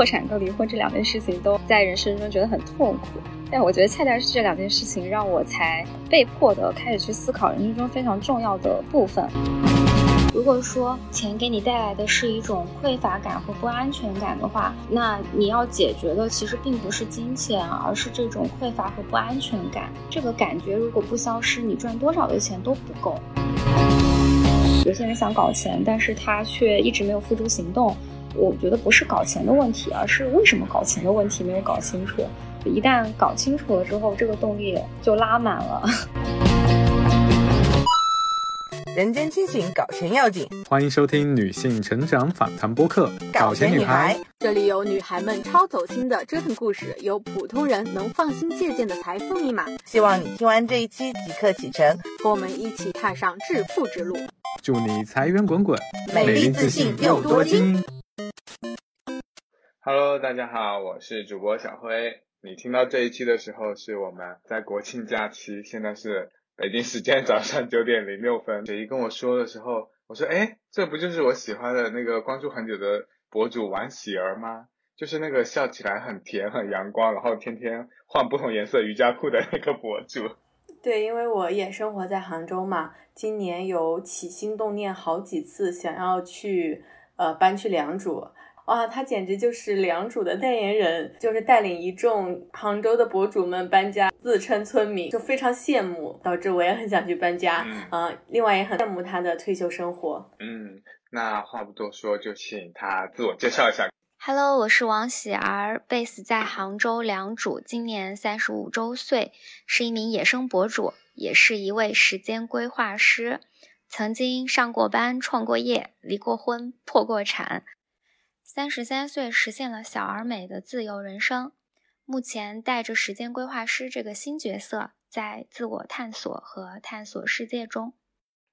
破产跟离婚这两件事情都在人生中觉得很痛苦，但我觉得恰恰是这两件事情让我才被迫的开始去思考人生中非常重要的部分。如果说钱给你带来的是一种匮乏感和不安全感的话，那你要解决的其实并不是金钱，而是这种匮乏和不安全感。这个感觉如果不消失，你赚多少的钱都不够。有些人想搞钱，但是他却一直没有付诸行动。我觉得不是搞钱的问题，而是为什么搞钱的问题没有搞清楚。一旦搞清楚了之后，这个动力就拉满了。人间清醒，搞钱要紧。欢迎收听女性成长访谈播客《搞钱女孩》，这里有女孩们超走心的折腾故事，有普通人能放心借鉴的财富密码。希望你听完这一期即刻启程，和我们一起踏上致富之路。祝你财源滚滚，美丽自信又多金。Hello，大家好，我是主播小辉。你听到这一期的时候，是我们在国庆假期，现在是。北京时间早上九点零六分，雪姨跟我说的时候，我说：“哎，这不就是我喜欢的那个关注很久的博主王喜儿吗？就是那个笑起来很甜、很阳光，然后天天换不同颜色瑜伽裤的那个博主。”对，因为我也生活在杭州嘛，今年有起心动念好几次想要去呃搬去良渚。哇，他简直就是良渚的代言人，就是带领一众杭州的博主们搬家，自称村民，就非常羡慕，导致我也很想去搬家。嗯，另外也很羡慕他的退休生活。嗯，那话不多说，就请他自我介绍一下。Hello，我是王喜儿，base 在杭州良渚，今年三十五周岁，是一名野生博主，也是一位时间规划师，曾经上过班、创过业、离过婚、破过产。三十三岁实现了小而美的自由人生，目前带着时间规划师这个新角色，在自我探索和探索世界中。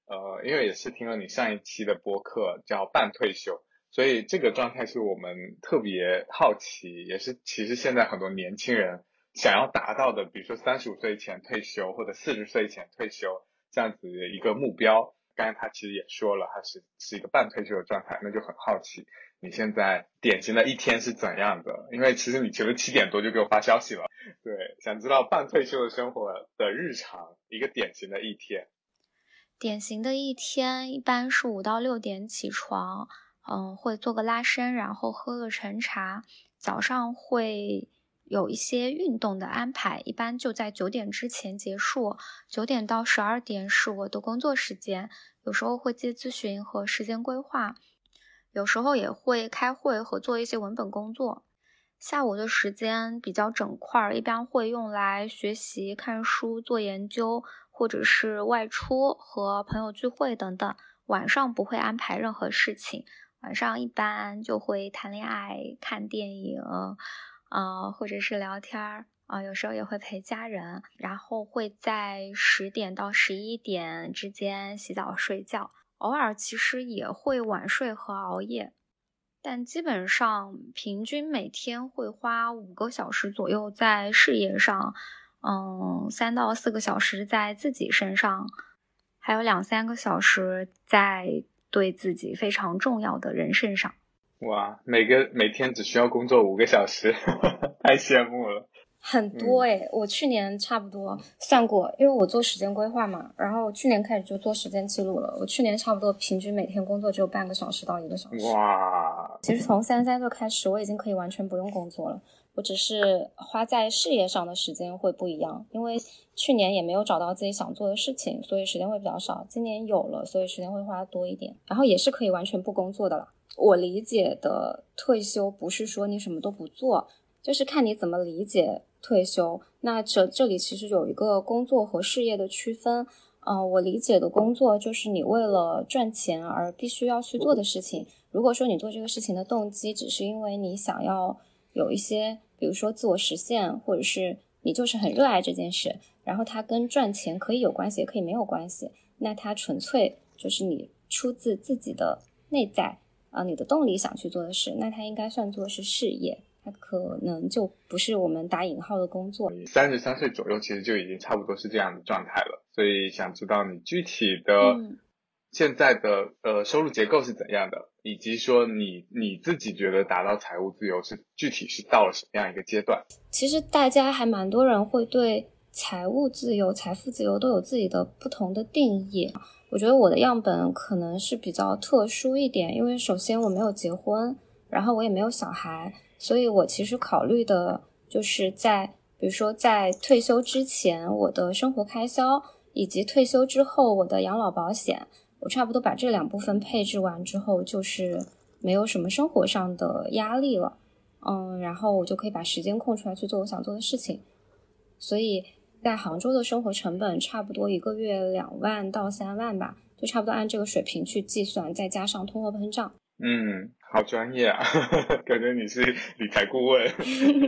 呃，因为也是听了你上一期的播客叫半退休，所以这个状态是我们特别好奇，也是其实现在很多年轻人想要达到的，比如说三十五岁前退休或者四十岁前退休这样子的一个目标。刚才他其实也说了，他是是一个半退休的状态，那就很好奇你现在典型的一天是怎样的？因为其实你其实七点多就给我发消息了，对，想知道半退休的生活的日常，一个典型的一天。典型的一天一般是五到六点起床，嗯，会做个拉伸，然后喝个晨茶，早上会。有一些运动的安排，一般就在九点之前结束。九点到十二点是我的工作时间，有时候会接咨询和时间规划，有时候也会开会和做一些文本工作。下午的时间比较整块儿，一般会用来学习、看书、做研究，或者是外出和朋友聚会等等。晚上不会安排任何事情，晚上一般就会谈恋爱、看电影。啊，或者是聊天儿啊，有时候也会陪家人，然后会在十点到十一点之间洗澡睡觉，偶尔其实也会晚睡和熬夜，但基本上平均每天会花五个小时左右在事业上，嗯，三到四个小时在自己身上，还有两三个小时在对自己非常重要的人身上。哇，每个每天只需要工作五个小时，太羡慕了。很多诶，我去年差不多算过，因为我做时间规划嘛，然后去年开始就做时间记录了。我去年差不多平均每天工作只有半个小时到一个小时。哇，其实从三十三岁开始，我已经可以完全不用工作了，我只是花在事业上的时间会不一样，因为去年也没有找到自己想做的事情，所以时间会比较少。今年有了，所以时间会花多一点，然后也是可以完全不工作的了。我理解的退休不是说你什么都不做，就是看你怎么理解退休。那这这里其实有一个工作和事业的区分。嗯，我理解的工作就是你为了赚钱而必须要去做的事情。如果说你做这个事情的动机只是因为你想要有一些，比如说自我实现，或者是你就是很热爱这件事，然后它跟赚钱可以有关系，也可以没有关系。那它纯粹就是你出自自己的内在。啊，你的动力想去做的事，那它应该算作是事业，它可能就不是我们打引号的工作。三十三岁左右，其实就已经差不多是这样的状态了。所以想知道你具体的现在的呃收入结构是怎样的？以及说你你自己觉得达到财务自由是具体是到了什么样一个阶段？其实大家还蛮多人会对财务自由、财富自由都有自己的不同的定义。我觉得我的样本可能是比较特殊一点，因为首先我没有结婚，然后我也没有小孩，所以我其实考虑的就是在比如说在退休之前我的生活开销，以及退休之后我的养老保险。我差不多把这两部分配置完之后，就是没有什么生活上的压力了，嗯，然后我就可以把时间空出来去做我想做的事情。所以在杭州的生活成本差不多一个月两万到三万吧，就差不多按这个水平去计算，再加上通货膨胀。嗯，好专业啊，感觉你是理财顾问。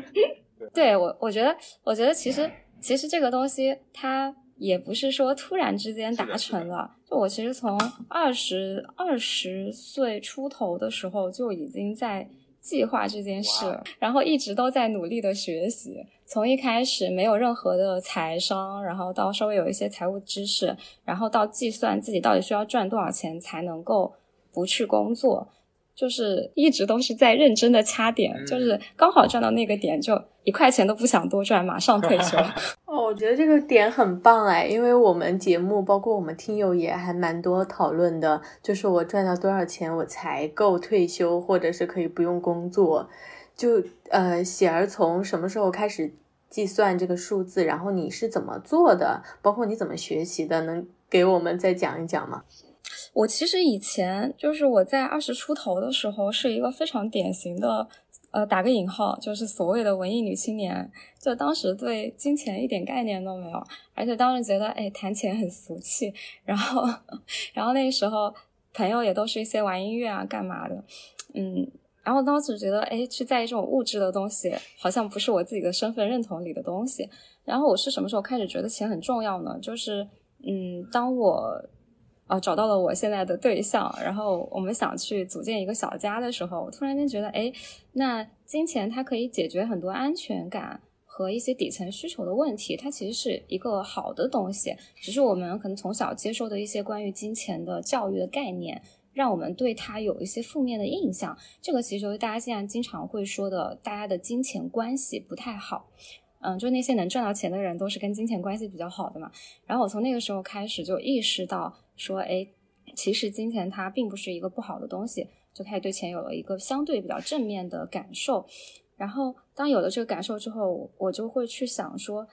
对我，我觉得，我觉得其实其实这个东西它。也不是说突然之间达成了，就我其实从二十二十岁出头的时候就已经在计划这件事，然后一直都在努力的学习。从一开始没有任何的财商，然后到稍微有一些财务知识，然后到计算自己到底需要赚多少钱才能够不去工作。就是一直都是在认真的掐点，就是刚好赚到那个点，就一块钱都不想多赚，马上退休。哦，我觉得这个点很棒哎，因为我们节目包括我们听友也还蛮多讨论的，就是我赚到多少钱我才够退休，或者是可以不用工作。就呃，喜儿从什么时候开始计算这个数字？然后你是怎么做的？包括你怎么学习的？能给我们再讲一讲吗？我其实以前就是我在二十出头的时候，是一个非常典型的，呃，打个引号，就是所谓的文艺女青年。就当时对金钱一点概念都没有，而且当时觉得，哎，谈钱很俗气。然后，然后那时候朋友也都是一些玩音乐啊、干嘛的，嗯。然后当时觉得，哎，去在意这种物质的东西，好像不是我自己的身份认同里的东西。然后我是什么时候开始觉得钱很重要呢？就是，嗯，当我。啊，找到了我现在的对象，然后我们想去组建一个小家的时候，我突然间觉得，哎，那金钱它可以解决很多安全感和一些底层需求的问题，它其实是一个好的东西。只是我们可能从小接受的一些关于金钱的教育的概念，让我们对它有一些负面的印象。这个其实就是大家现在经常会说的，大家的金钱关系不太好。嗯，就那些能赚到钱的人都是跟金钱关系比较好的嘛。然后我从那个时候开始就意识到。说哎，其实金钱它并不是一个不好的东西，就开始对钱有了一个相对比较正面的感受。然后当有了这个感受之后，我就会去想说，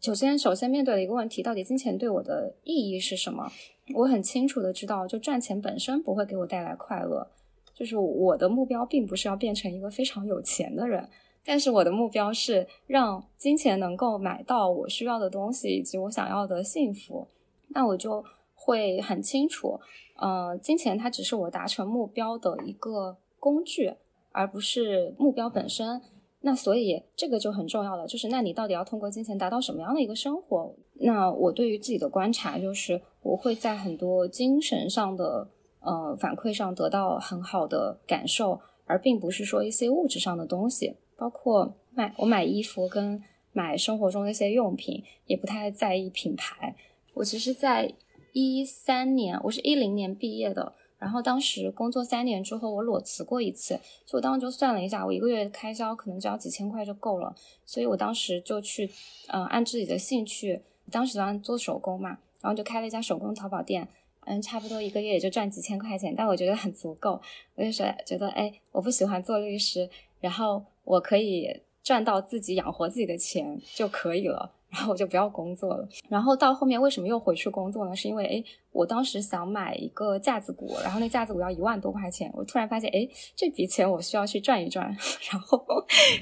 首先首先面对的一个问题，到底金钱对我的意义是什么？我很清楚的知道，就赚钱本身不会给我带来快乐。就是我的目标并不是要变成一个非常有钱的人，但是我的目标是让金钱能够买到我需要的东西以及我想要的幸福。那我就。会很清楚，呃，金钱它只是我达成目标的一个工具，而不是目标本身。那所以这个就很重要了，就是那你到底要通过金钱达到什么样的一个生活？那我对于自己的观察就是，我会在很多精神上的呃反馈上得到很好的感受，而并不是说一些物质上的东西，包括买我买衣服跟买生活中的一些用品，也不太在意品牌。我其实，在一三年，我是一零年毕业的，然后当时工作三年之后，我裸辞过一次，所以我当时就算了一下，我一个月开销可能只要几千块就够了，所以我当时就去，嗯，按自己的兴趣，当时喜欢做手工嘛，然后就开了一家手工淘宝店，嗯，差不多一个月也就赚几千块钱，但我觉得很足够，我就说觉得，哎，我不喜欢做律师，然后我可以赚到自己养活自己的钱就可以了。然后我就不要工作了。然后到后面为什么又回去工作呢？是因为哎，我当时想买一个架子鼓，然后那架子鼓要一万多块钱。我突然发现，哎，这笔钱我需要去赚一赚。然后，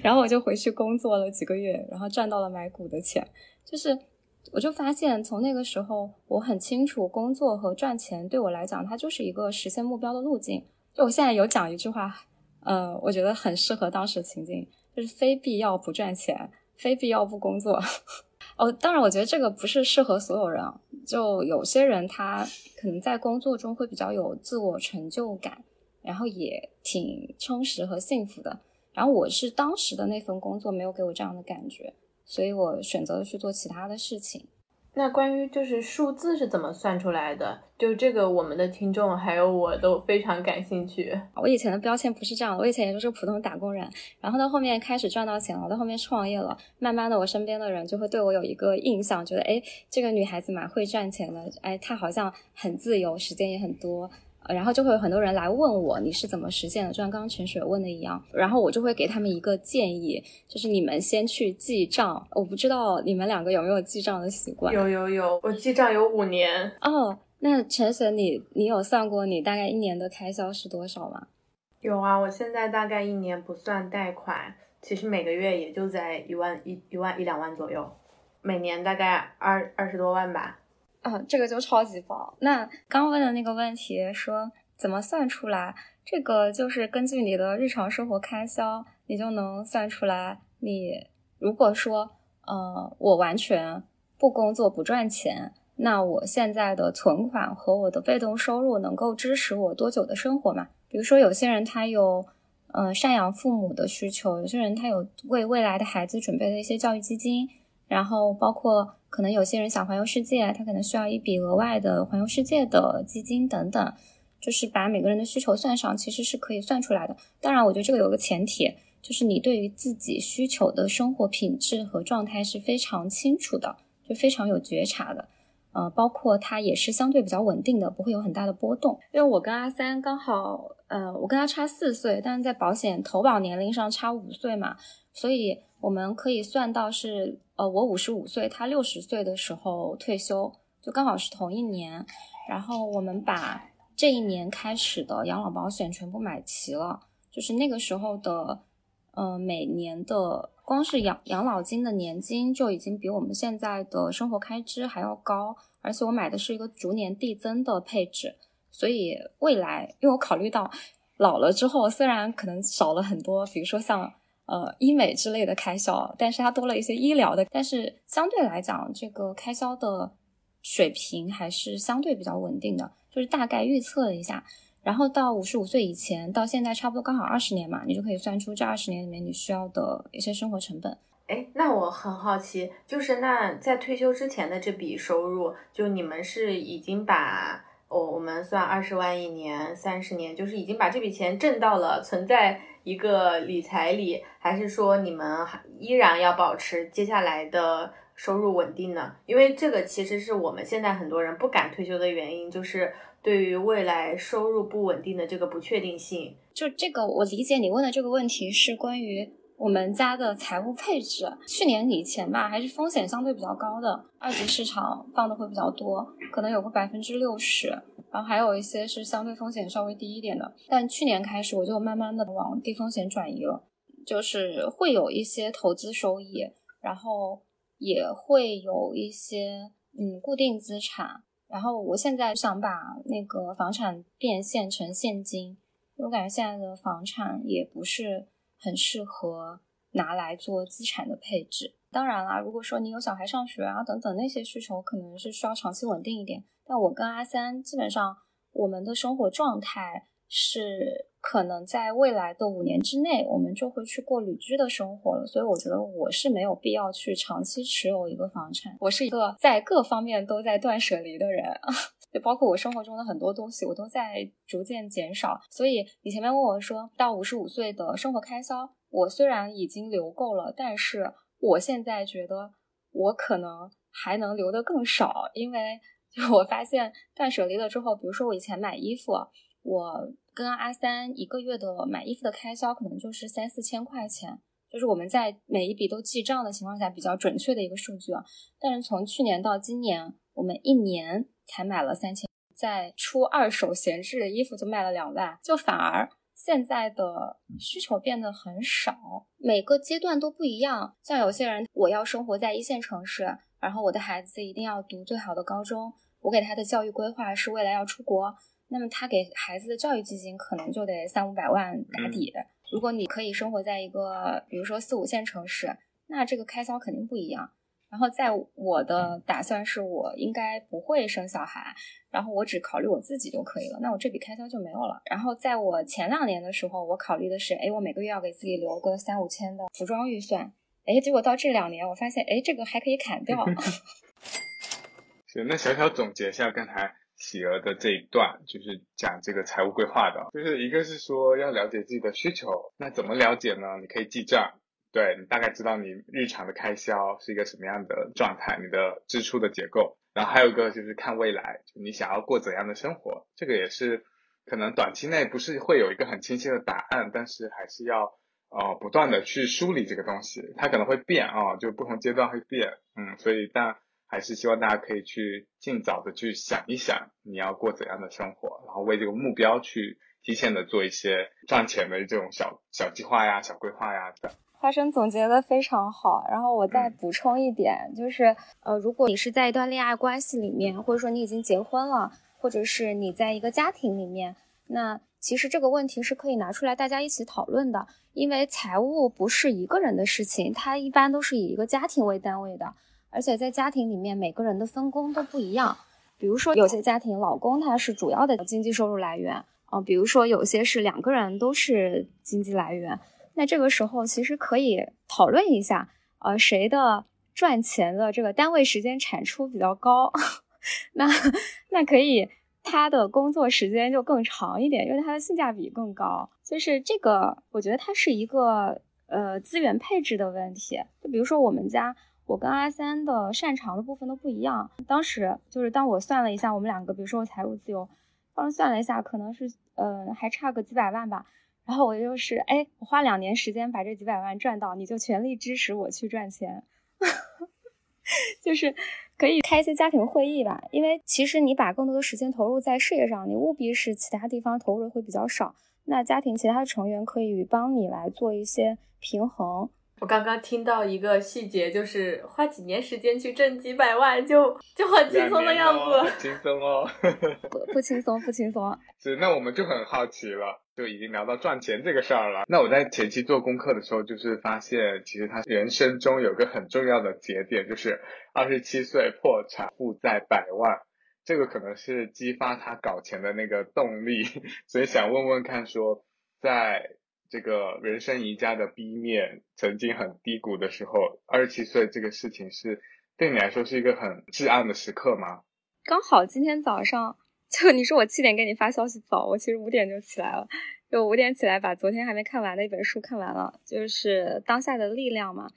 然后我就回去工作了几个月，然后赚到了买鼓的钱。就是，我就发现从那个时候，我很清楚工作和赚钱对我来讲，它就是一个实现目标的路径。就我现在有讲一句话，嗯，我觉得很适合当时情境，就是非必要不赚钱，非必要不工作。哦，当然，我觉得这个不是适合所有人。就有些人他可能在工作中会比较有自我成就感，然后也挺充实和幸福的。然后我是当时的那份工作没有给我这样的感觉，所以我选择了去做其他的事情。那关于就是数字是怎么算出来的？就这个，我们的听众还有我都非常感兴趣。我以前的标签不是这样的，我以前也就是普通打工人，然后到后面开始赚到钱了，到后面创业了，慢慢的我身边的人就会对我有一个印象，觉得哎，这个女孩子蛮会赚钱的，哎，她好像很自由，时间也很多。然后就会有很多人来问我你是怎么实现的，就像刚刚陈雪问的一样，然后我就会给他们一个建议，就是你们先去记账。我不知道你们两个有没有记账的习惯？有有有，我记账有五年。哦，那陈雪，你你有算过你大概一年的开销是多少吗？有啊，我现在大概一年不算贷款，其实每个月也就在一万一一万一两万左右，每年大概二二十多万吧。啊，这个就超级棒。那刚问的那个问题说怎么算出来？这个就是根据你的日常生活开销，你就能算出来。你如果说，呃，我完全不工作不赚钱，那我现在的存款和我的被动收入能够支持我多久的生活嘛？比如说有些人他有，呃，赡养父母的需求，有些人他有为未来的孩子准备的一些教育基金。然后包括可能有些人想环游世界，他可能需要一笔额外的环游世界的基金等等，就是把每个人的需求算上，其实是可以算出来的。当然，我觉得这个有个前提，就是你对于自己需求的生活品质和状态是非常清楚的，就非常有觉察的。呃，包括它也是相对比较稳定的，不会有很大的波动。因为我跟阿三刚好，呃，我跟他差四岁，但是在保险投保年龄上差五岁嘛，所以我们可以算到是。呃，我五十五岁，他六十岁的时候退休，就刚好是同一年。然后我们把这一年开始的养老保险全部买齐了，就是那个时候的，呃，每年的光是养养老金的年金就已经比我们现在的生活开支还要高，而且我买的是一个逐年递增的配置，所以未来，因为我考虑到老了之后，虽然可能少了很多，比如说像。呃，医美之类的开销，但是它多了一些医疗的，但是相对来讲，这个开销的水平还是相对比较稳定的，就是大概预测了一下，然后到五十五岁以前，到现在差不多刚好二十年嘛，你就可以算出这二十年里面你需要的一些生活成本。哎，那我很好奇，就是那在退休之前的这笔收入，就你们是已经把，哦，我们算二十万一年，三十年，就是已经把这笔钱挣到了存在。一个理财里，还是说你们还依然要保持接下来的收入稳定呢？因为这个其实是我们现在很多人不敢退休的原因，就是对于未来收入不稳定的这个不确定性。就这个，我理解你问的这个问题是关于我们家的财务配置。去年以前吧，还是风险相对比较高的，二级市场放的会比较多，可能有个百分之六十。然后还有一些是相对风险稍微低一点的，但去年开始我就慢慢的往低风险转移了，就是会有一些投资收益，然后也会有一些嗯固定资产，然后我现在想把那个房产变现成现金，我感觉现在的房产也不是很适合拿来做资产的配置。当然啦，如果说你有小孩上学啊等等那些需求，可能是需要长期稳定一点。但我跟阿三基本上，我们的生活状态是可能在未来的五年之内，我们就会去过旅居的生活了。所以我觉得我是没有必要去长期持有一个房产。我是一个在各方面都在断舍离的人，就包括我生活中的很多东西，我都在逐渐减少。所以你前面问我说到五十五岁的生活开销，我虽然已经留够了，但是我现在觉得我可能还能留得更少，因为。就我发现断舍离了之后，比如说我以前买衣服，我跟阿三一个月的买衣服的开销可能就是三四千块钱，就是我们在每一笔都记账的情况下比较准确的一个数据啊。但是从去年到今年，我们一年才买了三千，在出二手闲置的衣服就卖了两万，就反而现在的需求变得很少。每个阶段都不一样，像有些人我要生活在一线城市。然后我的孩子一定要读最好的高中，我给他的教育规划是未来要出国，那么他给孩子的教育基金可能就得三五百万打底。如果你可以生活在一个比如说四五线城市，那这个开销肯定不一样。然后在我的打算是我应该不会生小孩，然后我只考虑我自己就可以了，那我这笔开销就没有了。然后在我前两年的时候，我考虑的是，哎，我每个月要给自己留个三五千的服装预算。哎，结果到这两年，我发现，哎，这个还可以砍掉。行，那小小总结一下刚才喜儿的这一段，就是讲这个财务规划的，就是一个是说要了解自己的需求，那怎么了解呢？你可以记账，对你大概知道你日常的开销是一个什么样的状态，你的支出的结构。然后还有一个就是看未来，你想要过怎样的生活，这个也是可能短期内不是会有一个很清晰的答案，但是还是要呃不断的去梳理这个东西，它可能会变啊，就不同阶段会变，嗯，所以但还是希望大家可以去尽早的去想一想你要过怎样的生活，然后为这个目标去提前的做一些赚钱的这种小小计划呀、小规划呀的。花生总结的非常好，然后我再补充一点，就是呃，如果你是在一段恋爱关系里面，或者说你已经结婚了，或者是你在一个家庭里面，那其实这个问题是可以拿出来大家一起讨论的，因为财务不是一个人的事情，它一般都是以一个家庭为单位的，而且在家庭里面每个人的分工都不一样，比如说有些家庭老公他是主要的经济收入来源，嗯，比如说有些是两个人都是经济来源。那这个时候其实可以讨论一下，呃，谁的赚钱的这个单位时间产出比较高，那那可以他的工作时间就更长一点，因为他的性价比更高。就是这个，我觉得它是一个呃资源配置的问题。就比如说我们家，我跟阿三的擅长的部分都不一样。当时就是当我算了一下，我们两个，比如说我财务自由，当时算了一下，可能是呃还差个几百万吧。然后我就是，哎，我花两年时间把这几百万赚到，你就全力支持我去赚钱，就是可以开一些家庭会议吧。因为其实你把更多的时间投入在事业上，你务必是其他地方投入的会比较少。那家庭其他的成员可以帮你来做一些平衡。我刚刚听到一个细节，就是花几年时间去挣几百万，就就很轻松的样子。轻松哦，不不轻松，不轻松。是，那我们就很好奇了，就已经聊到赚钱这个事儿了。那我在前期做功课的时候，就是发现，其实他人生中有个很重要的节点，就是二十七岁破产，负债百万，这个可能是激发他搞钱的那个动力。所以想问问看，说在。这个人生宜家的 B 面，曾经很低谷的时候，二十七岁这个事情是对你来说是一个很至暗的时刻吗？刚好今天早上，就你说我七点给你发消息早，我其实五点就起来了，就五点起来把昨天还没看完的一本书看完了，就是当下的力量嘛。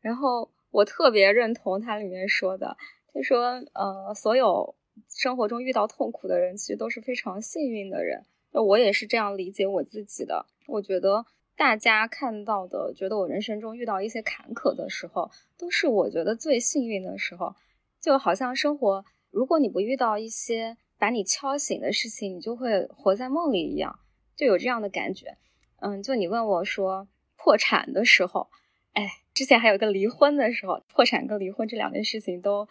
然后我特别认同它里面说的，他说，呃，所有生活中遇到痛苦的人，其实都是非常幸运的人。那我也是这样理解我自己的。我觉得大家看到的，觉得我人生中遇到一些坎坷的时候，都是我觉得最幸运的时候。就好像生活，如果你不遇到一些把你敲醒的事情，你就会活在梦里一样，就有这样的感觉。嗯，就你问我说破产的时候，哎，之前还有个离婚的时候，破产跟离婚这两件事情都，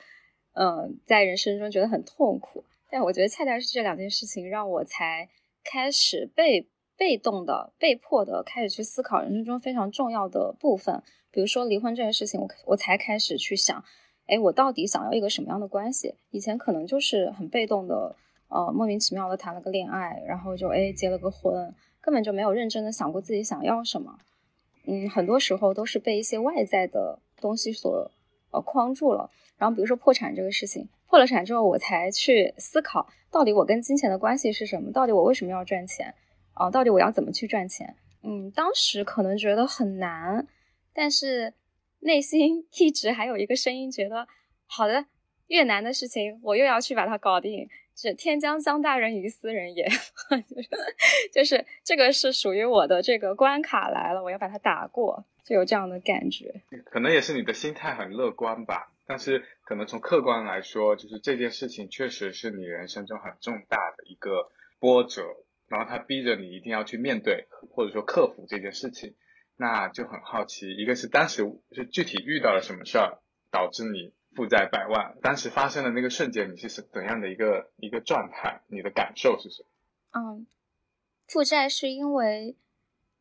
嗯，在人生中觉得很痛苦。但我觉得恰恰是这两件事情让我才开始被。被动的、被迫的开始去思考人生中非常重要的部分，比如说离婚这件事情，我我才开始去想，哎，我到底想要一个什么样的关系？以前可能就是很被动的，呃，莫名其妙的谈了个恋爱，然后就哎结了个婚，根本就没有认真的想过自己想要什么。嗯，很多时候都是被一些外在的东西所呃框住了。然后比如说破产这个事情，破了产之后，我才去思考，到底我跟金钱的关系是什么？到底我为什么要赚钱？啊，到底我要怎么去赚钱？嗯，当时可能觉得很难，但是内心一直还有一个声音觉得，好的，越南的事情我又要去把它搞定。是天将降大任于斯人也，就是就是这个是属于我的这个关卡来了，我要把它打过，就有这样的感觉。可能也是你的心态很乐观吧，但是可能从客观来说，就是这件事情确实是你人生中很重大的一个波折。然后他逼着你一定要去面对，或者说克服这件事情，那就很好奇，一个是当时是具体遇到了什么事儿，导致你负债百万，当时发生的那个瞬间，你是怎样的一个一个状态，你的感受是什么？嗯，负债是因为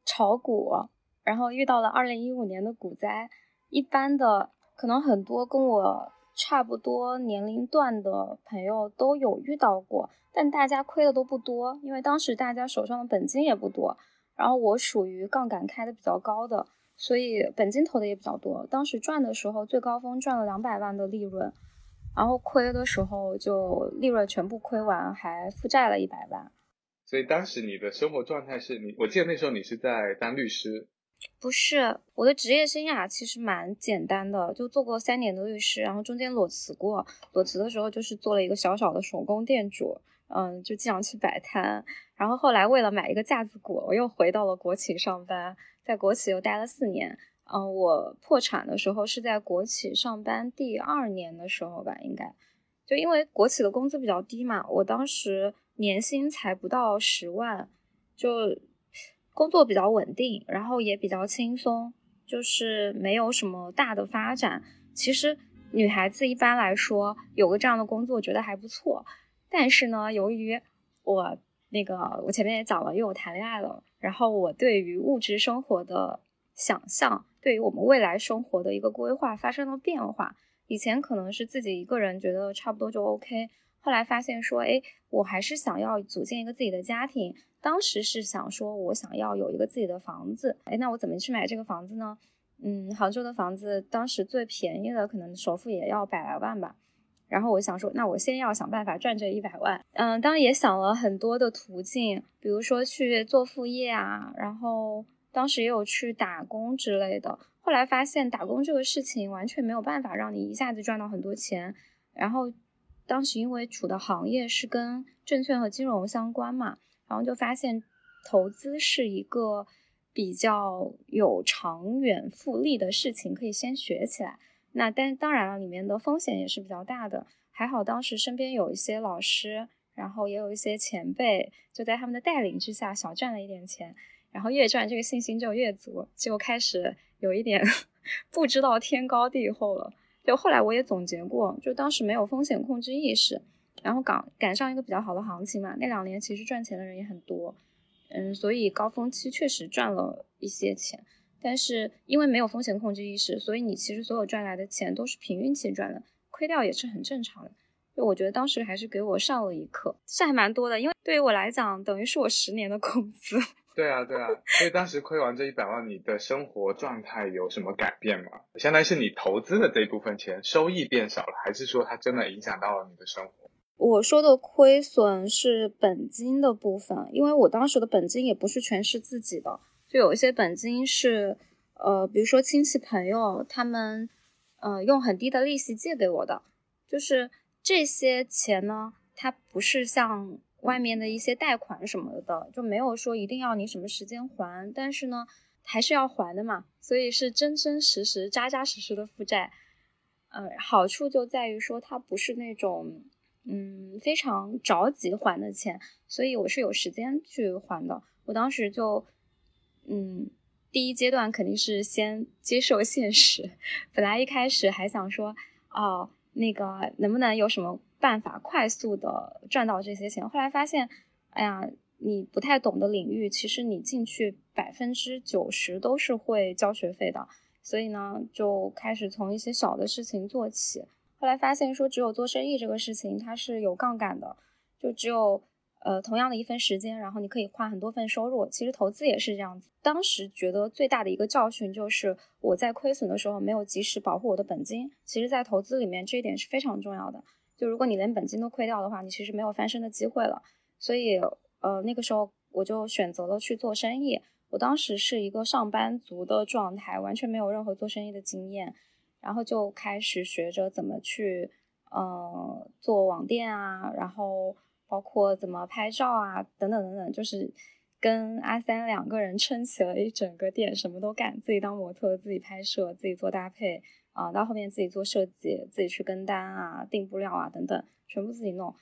炒股，然后遇到了二零一五年的股灾，一般的可能很多跟我差不多年龄段的朋友都有遇到过。但大家亏的都不多，因为当时大家手上的本金也不多。然后我属于杠杆开的比较高的，所以本金投的也比较多。当时赚的时候最高峰赚了两百万的利润，然后亏的时候就利润全部亏完，还负债了一百万。所以当时你的生活状态是你，我记得那时候你是在当律师。不是，我的职业生涯其实蛮简单的，就做过三年的律师，然后中间裸辞过，裸辞的时候就是做了一个小小的手工店主，嗯，就经常去摆摊。然后后来为了买一个架子鼓，我又回到了国企上班，在国企又待了四年。嗯，我破产的时候是在国企上班第二年的时候吧，应该就因为国企的工资比较低嘛，我当时年薪才不到十万，就工作比较稳定，然后也比较轻松，就是没有什么大的发展。其实女孩子一般来说有个这样的工作，觉得还不错。但是呢，由于我那个我前面也讲了，因为我谈恋爱了，然后我对于物质生活的想象。对于我们未来生活的一个规划发生了变化，以前可能是自己一个人觉得差不多就 OK，后来发现说，哎，我还是想要组建一个自己的家庭。当时是想说，我想要有一个自己的房子，哎，那我怎么去买这个房子呢？嗯，杭州的房子当时最便宜的可能首付也要百来万吧。然后我想说，那我先要想办法赚这一百万。嗯，当然也想了很多的途径，比如说去做副业啊，然后。当时也有去打工之类的，后来发现打工这个事情完全没有办法让你一下子赚到很多钱。然后当时因为处的行业是跟证券和金融相关嘛，然后就发现投资是一个比较有长远复利的事情，可以先学起来。那但当然了，里面的风险也是比较大的。还好当时身边有一些老师，然后也有一些前辈，就在他们的带领之下，小赚了一点钱。然后越赚这个信心就越足，就开始有一点 不知道天高地厚了。就后来我也总结过，就当时没有风险控制意识，然后赶赶上一个比较好的行情嘛，那两年其实赚钱的人也很多，嗯，所以高峰期确实赚了一些钱。但是因为没有风险控制意识，所以你其实所有赚来的钱都是凭运气赚的，亏掉也是很正常的。就我觉得当时还是给我上了一课，这还蛮多的，因为对于我来讲，等于是我十年的工资。对啊，对啊，所以当时亏完这一百万，你的生活状态有什么改变吗？相当于是你投资的这一部分钱收益变少了，还是说它真的影响到了你的生活？我说的亏损是本金的部分，因为我当时的本金也不是全是自己的，就有一些本金是，呃，比如说亲戚朋友他们，呃，用很低的利息借给我的，就是这些钱呢，它不是像。外面的一些贷款什么的，就没有说一定要你什么时间还，但是呢，还是要还的嘛，所以是真真实实、扎扎实实的负债。呃，好处就在于说它不是那种，嗯，非常着急还的钱，所以我是有时间去还的。我当时就，嗯，第一阶段肯定是先接受现实，本来一开始还想说，哦，那个能不能有什么。办法快速的赚到这些钱，后来发现，哎呀，你不太懂的领域，其实你进去百分之九十都是会交学费的，所以呢，就开始从一些小的事情做起。后来发现说，只有做生意这个事情，它是有杠杆的，就只有呃同样的一份时间，然后你可以换很多份收入。其实投资也是这样子。当时觉得最大的一个教训就是我在亏损的时候没有及时保护我的本金。其实，在投资里面，这一点是非常重要的。就如果你连本金都亏掉的话，你其实没有翻身的机会了。所以，呃，那个时候我就选择了去做生意。我当时是一个上班族的状态，完全没有任何做生意的经验，然后就开始学着怎么去，呃，做网店啊，然后包括怎么拍照啊，等等等等，就是跟阿三两个人撑起了一整个店，什么都干，自己当模特，自己拍摄，自己做搭配。啊，到后面自己做设计，自己去跟单啊，订布料啊等等，全部自己弄。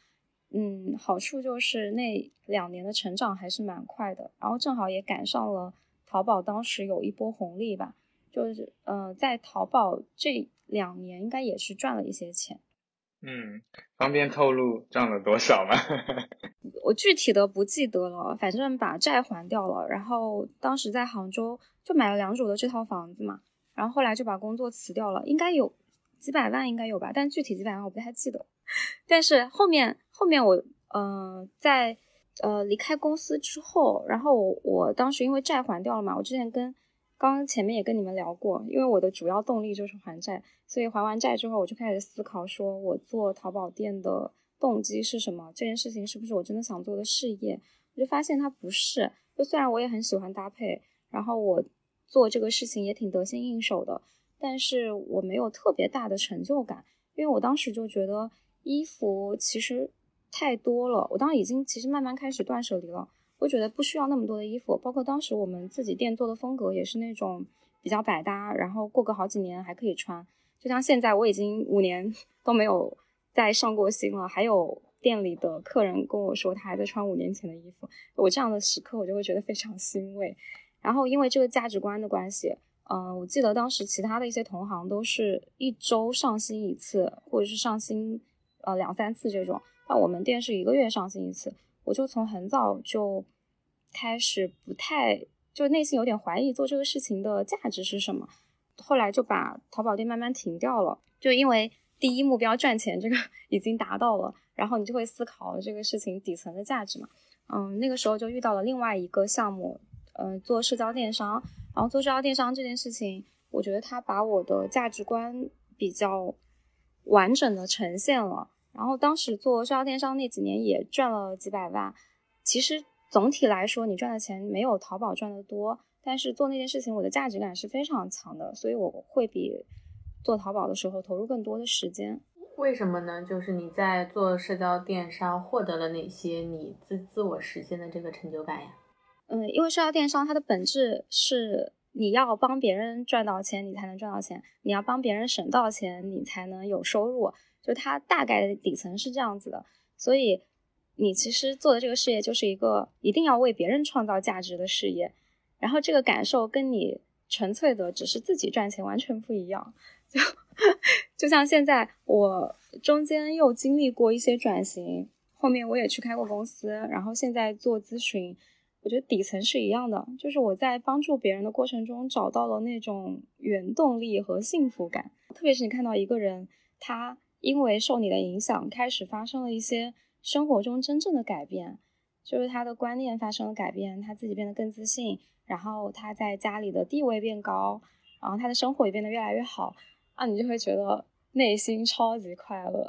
嗯，好处就是那两年的成长还是蛮快的，然后正好也赶上了淘宝当时有一波红利吧，就是呃，在淘宝这两年应该也是赚了一些钱。嗯，方便透露赚了多少吗？我具体的不记得了，反正把债还掉了，然后当时在杭州就买了两主的这套房子嘛。然后后来就把工作辞掉了，应该有几百万，应该有吧，但具体几百万我不太记得。但是后面后面我呃在呃离开公司之后，然后我当时因为债还掉了嘛，我之前跟刚刚前面也跟你们聊过，因为我的主要动力就是还债，所以还完债之后，我就开始思考，说我做淘宝店的动机是什么？这件事情是不是我真的想做的事业？我就发现它不是。就虽然我也很喜欢搭配，然后我做这个事情也挺得心应手的，但是我没有特别大的成就感，因为我当时就觉得衣服其实太多了，我当时已经其实慢慢开始断舍离了。我觉得不需要那么多的衣服，包括当时我们自己店做的风格也是那种比较百搭，然后过个好几年还可以穿。就像现在我已经五年 都没有再上过新了，还有店里的客人跟我说他还在穿五年前的衣服，我这样的时刻我就会觉得非常欣慰。然后因为这个价值观的关系，嗯，我记得当时其他的一些同行都是一周上新一次，或者是上新呃两三次这种，但我们店是一个月上新一次。我就从很早就开始不太，就内心有点怀疑做这个事情的价值是什么。后来就把淘宝店慢慢停掉了，就因为第一目标赚钱这个 已经达到了，然后你就会思考这个事情底层的价值嘛。嗯，那个时候就遇到了另外一个项目，嗯，做社交电商。然后做社交电商这件事情，我觉得它把我的价值观比较完整的呈现了。然后当时做社交电商那几年也赚了几百万，其实总体来说你赚的钱没有淘宝赚的多，但是做那件事情我的价值感是非常强的，所以我会比做淘宝的时候投入更多的时间。为什么呢？就是你在做社交电商获得了哪些你自自我实现的这个成就感呀？嗯，因为社交电商它的本质是你要帮别人赚到钱，你才能赚到钱；你要帮别人省到钱，你才能有收入。就它大概的底层是这样子的，所以你其实做的这个事业就是一个一定要为别人创造价值的事业，然后这个感受跟你纯粹的只是自己赚钱完全不一样。就 就像现在我中间又经历过一些转型，后面我也去开过公司，然后现在做咨询，我觉得底层是一样的，就是我在帮助别人的过程中找到了那种原动力和幸福感，特别是你看到一个人他。因为受你的影响，开始发生了一些生活中真正的改变，就是他的观念发生了改变，他自己变得更自信，然后他在家里的地位变高，然后他的生活也变得越来越好，啊，你就会觉得内心超级快乐。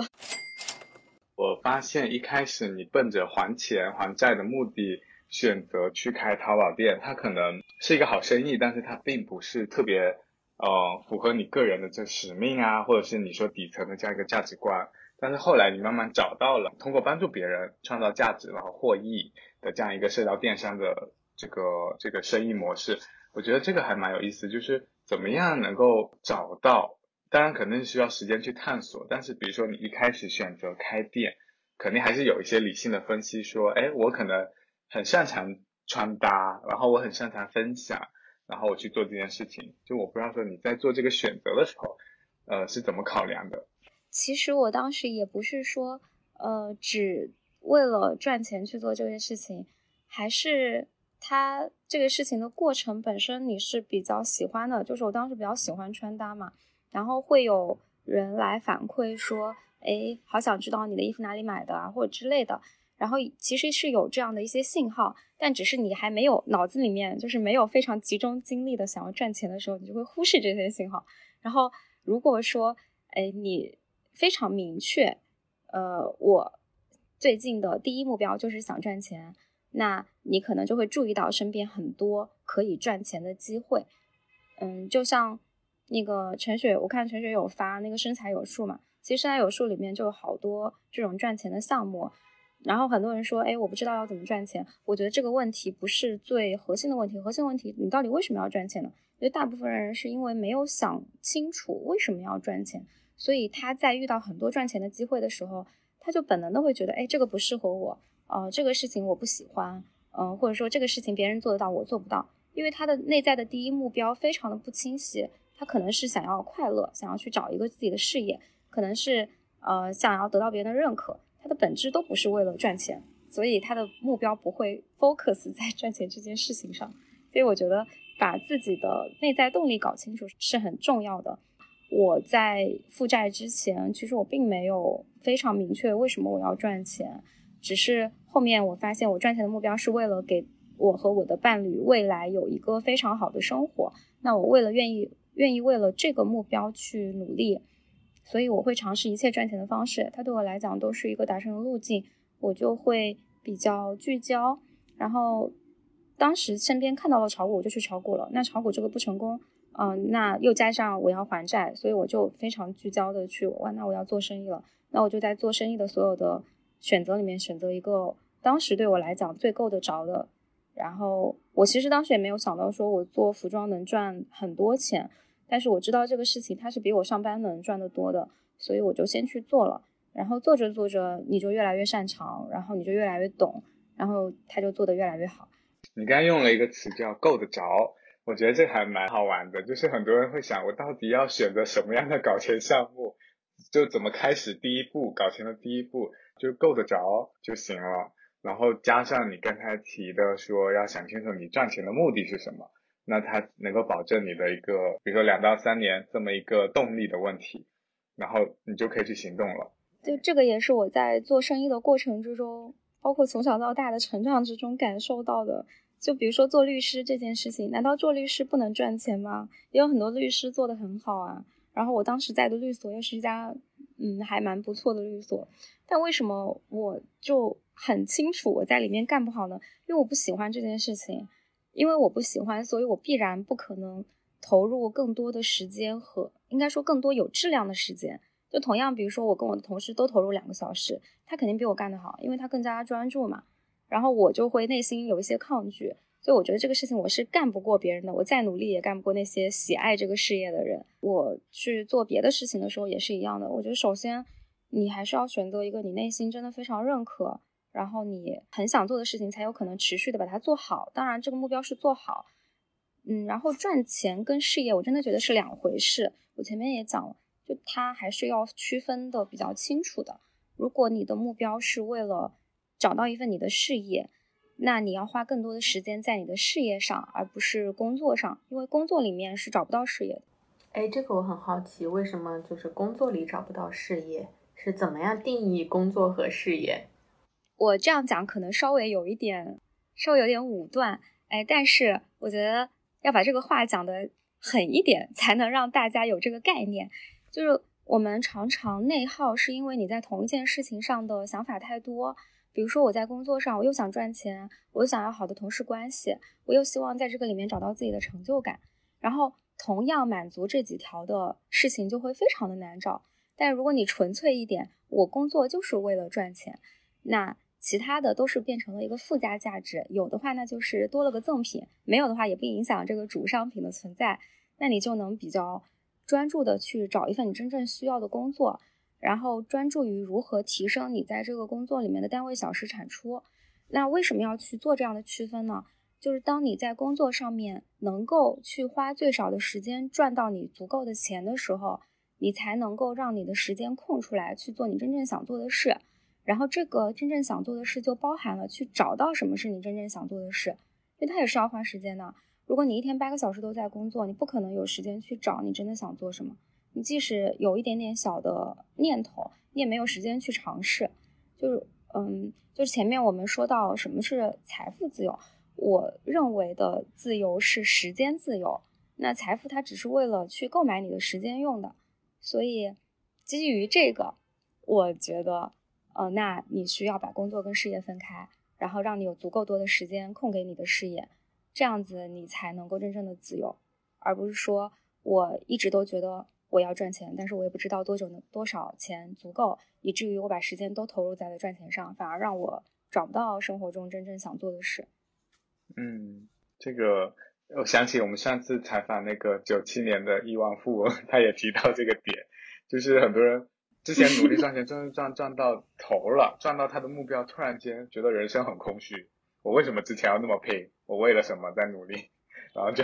我发现一开始你奔着还钱还债的目的选择去开淘宝店，它可能是一个好生意，但是它并不是特别。呃，符合你个人的这使命啊，或者是你说底层的这样一个价值观，但是后来你慢慢找到了通过帮助别人创造价值然后获益的这样一个社交电商的这个这个生意模式，我觉得这个还蛮有意思，就是怎么样能够找到，当然肯定需要时间去探索，但是比如说你一开始选择开店，肯定还是有一些理性的分析，说，哎，我可能很擅长穿搭，然后我很擅长分享。然后我去做这件事情，就我不知道说你在做这个选择的时候，呃，是怎么考量的？其实我当时也不是说，呃，只为了赚钱去做这件事情，还是他这个事情的过程本身你是比较喜欢的。就是我当时比较喜欢穿搭嘛，然后会有人来反馈说，哎，好想知道你的衣服哪里买的啊，或者之类的。然后其实是有这样的一些信号，但只是你还没有脑子里面就是没有非常集中精力的想要赚钱的时候，你就会忽视这些信号。然后如果说，哎，你非常明确，呃，我最近的第一目标就是想赚钱，那你可能就会注意到身边很多可以赚钱的机会。嗯，就像那个陈雪，我看陈雪有发那个身材有数嘛，其实身材有数里面就有好多这种赚钱的项目。然后很多人说，哎，我不知道要怎么赚钱。我觉得这个问题不是最核心的问题，核心问题你到底为什么要赚钱呢？因为大部分人是因为没有想清楚为什么要赚钱，所以他在遇到很多赚钱的机会的时候，他就本能的会觉得，哎，这个不适合我，呃，这个事情我不喜欢，嗯，或者说这个事情别人做得到，我做不到，因为他的内在的第一目标非常的不清晰，他可能是想要快乐，想要去找一个自己的事业，可能是呃想要得到别人的认可。它的本质都不是为了赚钱，所以它的目标不会 focus 在赚钱这件事情上。所以我觉得把自己的内在动力搞清楚是很重要的。我在负债之前，其实我并没有非常明确为什么我要赚钱，只是后面我发现我赚钱的目标是为了给我和我的伴侣未来有一个非常好的生活。那我为了愿意愿意为了这个目标去努力，所以我会尝试一切赚钱的方式。它对我来讲都是一个达成的路径，我就会比较聚焦。然后当时身边看到了炒股，我就去炒股了。那炒股这个不成功，嗯，那又加上我要还债，所以我就非常聚焦的去哇，那我要做生意了。那我就在做生意的所有的选择里面选择一个当时对我来讲最够得着的。然后我其实当时也没有想到说我做服装能赚很多钱，但是我知道这个事情它是比我上班能赚得多的，所以我就先去做了。然后做着做着你就越来越擅长，然后你就越来越懂，然后他就做得越来越好。你刚用了一个词叫“够得着”，我觉得这还蛮好玩的。就是很多人会想，我到底要选择什么样的搞钱项目？就怎么开始第一步搞钱的第一步，就够得着就行了。然后加上你刚才提的说要想清楚你赚钱的目的是什么，那它能够保证你的一个，比如说两到三年这么一个动力的问题，然后你就可以去行动了。就这个也是我在做生意的过程之中，包括从小到大的成长之中感受到的。就比如说做律师这件事情，难道做律师不能赚钱吗？也有很多律师做得很好啊。然后我当时在的律所又是一家，嗯，还蛮不错的律所，但为什么我就？很清楚我在里面干不好呢，因为我不喜欢这件事情，因为我不喜欢，所以我必然不可能投入更多的时间和应该说更多有质量的时间。就同样，比如说我跟我的同事都投入两个小时，他肯定比我干得好，因为他更加专注嘛。然后我就会内心有一些抗拒，所以我觉得这个事情我是干不过别人的，我再努力也干不过那些喜爱这个事业的人。我去做别的事情的时候也是一样的，我觉得首先你还是要选择一个你内心真的非常认可。然后你很想做的事情，才有可能持续的把它做好。当然，这个目标是做好，嗯，然后赚钱跟事业，我真的觉得是两回事。我前面也讲了，就它还是要区分的比较清楚的。如果你的目标是为了找到一份你的事业，那你要花更多的时间在你的事业上，而不是工作上，因为工作里面是找不到事业的。哎，这个我很好奇，为什么就是工作里找不到事业？是怎么样定义工作和事业？我这样讲可能稍微有一点，稍微有点武断，哎，但是我觉得要把这个话讲的狠一点，才能让大家有这个概念。就是我们常常内耗，是因为你在同一件事情上的想法太多。比如说我在工作上，我又想赚钱，我又想要好的同事关系，我又希望在这个里面找到自己的成就感，然后同样满足这几条的事情就会非常的难找。但如果你纯粹一点，我工作就是为了赚钱，那。其他的都是变成了一个附加价值，有的话那就是多了个赠品，没有的话也不影响这个主商品的存在。那你就能比较专注的去找一份你真正需要的工作，然后专注于如何提升你在这个工作里面的单位小时产出。那为什么要去做这样的区分呢？就是当你在工作上面能够去花最少的时间赚到你足够的钱的时候，你才能够让你的时间空出来去做你真正想做的事。然后这个真正想做的事就包含了去找到什么是你真正想做的事，因为它也是要花时间的。如果你一天八个小时都在工作，你不可能有时间去找你真的想做什么。你即使有一点点小的念头，你也没有时间去尝试。就是，嗯，就是前面我们说到什么是财富自由，我认为的自由是时间自由。那财富它只是为了去购买你的时间用的。所以基于这个，我觉得。呃，那你需要把工作跟事业分开，然后让你有足够多的时间空给你的事业，这样子你才能够真正的自由，而不是说我一直都觉得我要赚钱，但是我也不知道多久能多少钱足够，以至于我把时间都投入在了赚钱上，反而让我找不到生活中真正想做的事。嗯，这个我想起我们上次采访那个九七年的亿万富翁，他也提到这个点，就是很多人。之前努力赚钱，赚赚赚到头了，赚到他的目标，突然间觉得人生很空虚。我为什么之前要那么拼？我为了什么在努力？然后就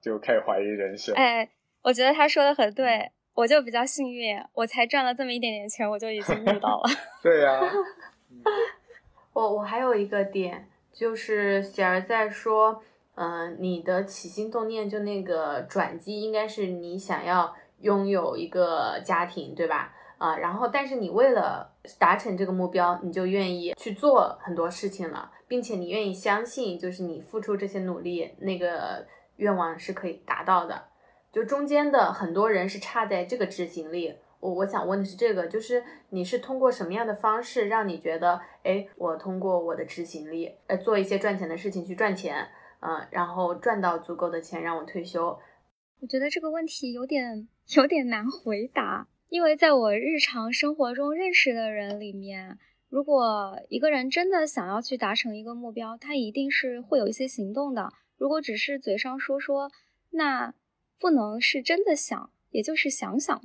就开始怀疑人生。哎，我觉得他说的很对，我就比较幸运，我才赚了这么一点点钱，我就已经遇到了。对呀。我我还有一个点，就是喜儿在说，嗯，你的起心动念就那个转机，应该是你想要拥有一个家庭，对吧？啊，然后但是你为了达成这个目标，你就愿意去做很多事情了，并且你愿意相信，就是你付出这些努力，那个愿望是可以达到的。就中间的很多人是差在这个执行力。我我想问的是这个，就是你是通过什么样的方式让你觉得，哎，我通过我的执行力，呃，做一些赚钱的事情去赚钱，嗯，然后赚到足够的钱让我退休。我觉得这个问题有点有点难回答。因为在我日常生活中认识的人里面，如果一个人真的想要去达成一个目标，他一定是会有一些行动的。如果只是嘴上说说，那不能是真的想，也就是想想。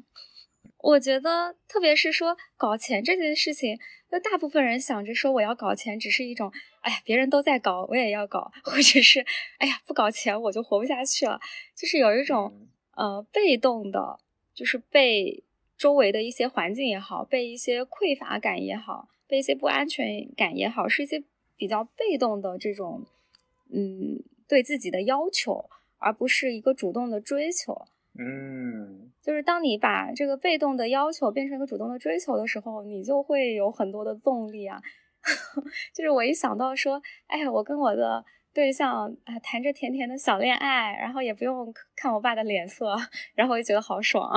我觉得，特别是说搞钱这件事情，那大部分人想着说我要搞钱，只是一种，哎呀，别人都在搞，我也要搞，或者是，哎呀，不搞钱我就活不下去了，就是有一种呃被动的，就是被。周围的一些环境也好，被一些匮乏感也好，被一些不安全感也好，是一些比较被动的这种，嗯，对自己的要求，而不是一个主动的追求。嗯，就是当你把这个被动的要求变成一个主动的追求的时候，你就会有很多的动力啊。就是我一想到说，哎呀，我跟我的对象啊谈着甜甜的小恋爱，然后也不用看我爸的脸色，然后我就觉得好爽。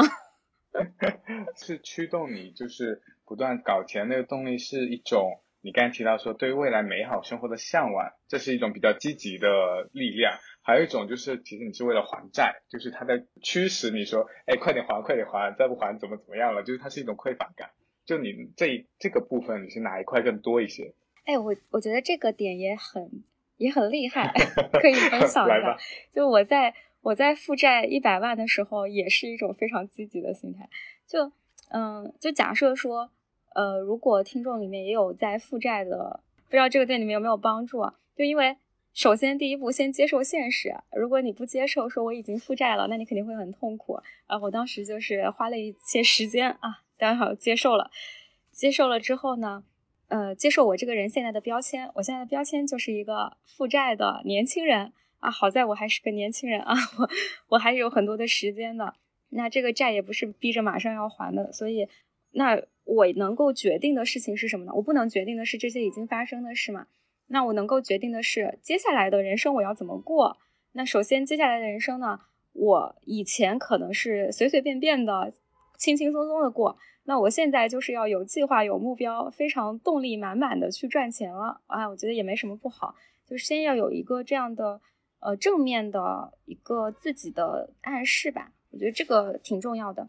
是驱动你，就是不断搞钱那个动力是一种，你刚才提到说对未来美好生活的向往，这是一种比较积极的力量。还有一种就是，其实你是为了还债，就是他在驱使你说，哎，快点还，快点还，再不还怎么怎么样了？就是它是一种匮乏感。就你这这个部分，你是哪一块更多一些？哎，我我觉得这个点也很也很厉害，可以分享一下。就我在。我在负债一百万的时候，也是一种非常积极的心态。就，嗯，就假设说，呃，如果听众里面也有在负债的，不知道这个对你们有没有帮助啊？就因为首先第一步先接受现实，如果你不接受说我已经负债了，那你肯定会很痛苦啊。我当时就是花了一些时间啊，刚好接受了，接受了之后呢，呃，接受我这个人现在的标签，我现在的标签就是一个负债的年轻人。啊，好在我还是个年轻人啊，我我还是有很多的时间的。那这个债也不是逼着马上要还的，所以那我能够决定的事情是什么呢？我不能决定的是这些已经发生的事嘛。那我能够决定的是接下来的人生我要怎么过。那首先接下来的人生呢，我以前可能是随随便便的、轻轻松松的过，那我现在就是要有计划、有目标，非常动力满满的去赚钱了啊！我觉得也没什么不好，就先要有一个这样的。呃，正面的一个自己的暗示吧，我觉得这个挺重要的。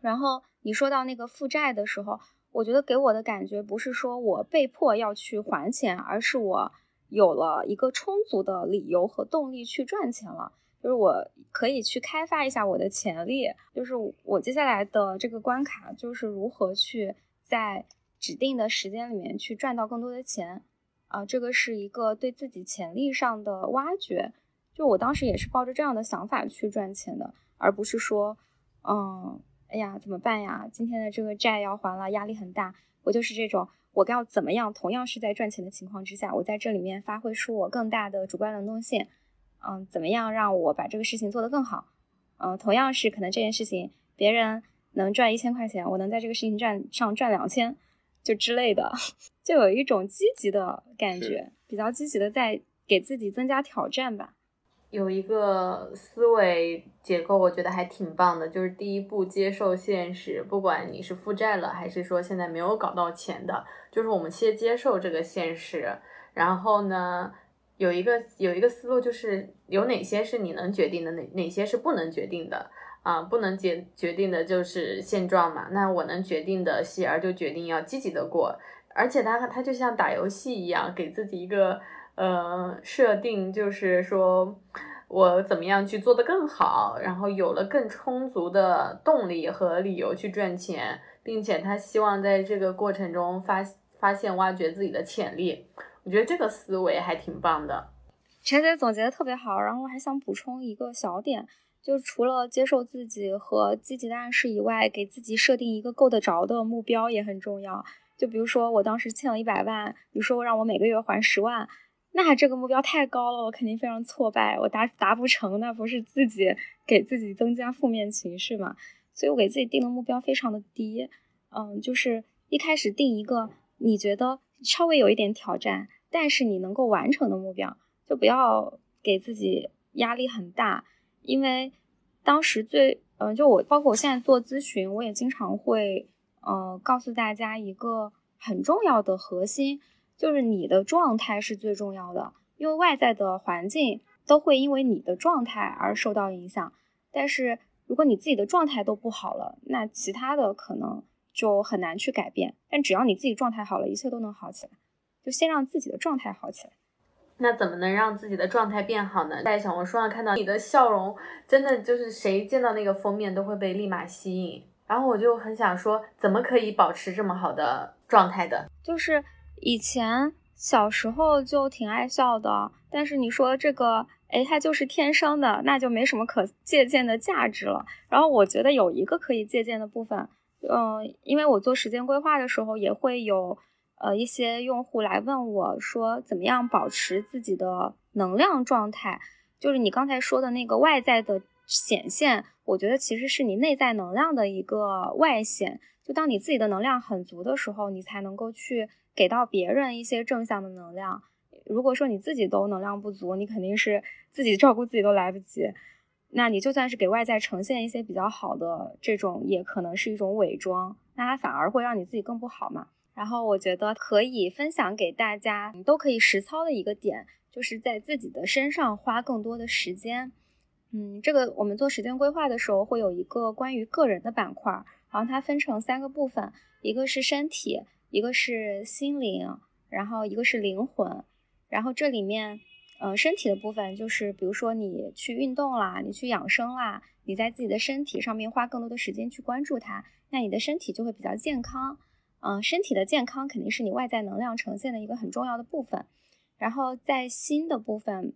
然后你说到那个负债的时候，我觉得给我的感觉不是说我被迫要去还钱，而是我有了一个充足的理由和动力去赚钱了，就是我可以去开发一下我的潜力，就是我接下来的这个关卡就是如何去在指定的时间里面去赚到更多的钱。啊，这个是一个对自己潜力上的挖掘。就我当时也是抱着这样的想法去赚钱的，而不是说，嗯，哎呀，怎么办呀？今天的这个债要还了，压力很大。我就是这种，我要怎么样？同样是在赚钱的情况之下，我在这里面发挥出我更大的主观能动性。嗯，怎么样让我把这个事情做得更好？嗯，同样是可能这件事情别人能赚一千块钱，我能在这个事情赚上赚两千。就之类的，就有一种积极的感觉，比较积极的在给自己增加挑战吧。有一个思维结构，我觉得还挺棒的，就是第一步接受现实，不管你是负债了，还是说现在没有搞到钱的，就是我们先接受这个现实。然后呢，有一个有一个思路，就是有哪些是你能决定的，哪哪些是不能决定的。啊，不能决决定的就是现状嘛。那我能决定的，希儿就决定要积极的过。而且他他就像打游戏一样，给自己一个呃设定，就是说我怎么样去做得更好，然后有了更充足的动力和理由去赚钱，并且他希望在这个过程中发发现挖掘自己的潜力。我觉得这个思维还挺棒的。陈姐总结的特别好，然后我还想补充一个小点。就除了接受自己和积极的暗示以外，给自己设定一个够得着的目标也很重要。就比如说，我当时欠了一百万，比如说我让我每个月还十万，那这个目标太高了，我肯定非常挫败，我达达不成，那不是自己给自己增加负面情绪嘛？所以我给自己定的目标非常的低，嗯，就是一开始定一个你觉得稍微有一点挑战，但是你能够完成的目标，就不要给自己压力很大，因为当时最，嗯，就我包括我现在做咨询，我也经常会，呃，告诉大家一个很重要的核心，就是你的状态是最重要的，因为外在的环境都会因为你的状态而受到影响，但是如果你自己的状态都不好了，那其他的可能。就很难去改变，但只要你自己状态好了，一切都能好起来。就先让自己的状态好起来。那怎么能让自己的状态变好呢？在小红书上看到你的笑容，真的就是谁见到那个封面都会被立马吸引。然后我就很想说，怎么可以保持这么好的状态的？就是以前小时候就挺爱笑的，但是你说这个，哎，它就是天生的，那就没什么可借鉴的价值了。然后我觉得有一个可以借鉴的部分。嗯，因为我做时间规划的时候，也会有呃一些用户来问我说，怎么样保持自己的能量状态？就是你刚才说的那个外在的显现，我觉得其实是你内在能量的一个外显。就当你自己的能量很足的时候，你才能够去给到别人一些正向的能量。如果说你自己都能量不足，你肯定是 自己照顾自己都来不及。那你就算是给外在呈现一些比较好的这种，也可能是一种伪装，那它反而会让你自己更不好嘛。然后我觉得可以分享给大家，你都可以实操的一个点，就是在自己的身上花更多的时间。嗯，这个我们做时间规划的时候会有一个关于个人的板块，然后它分成三个部分，一个是身体，一个是心灵，然后一个是灵魂，然后这里面。嗯，身体的部分就是，比如说你去运动啦，你去养生啦，你在自己的身体上面花更多的时间去关注它，那你的身体就会比较健康。嗯，身体的健康肯定是你外在能量呈现的一个很重要的部分。然后在心的部分，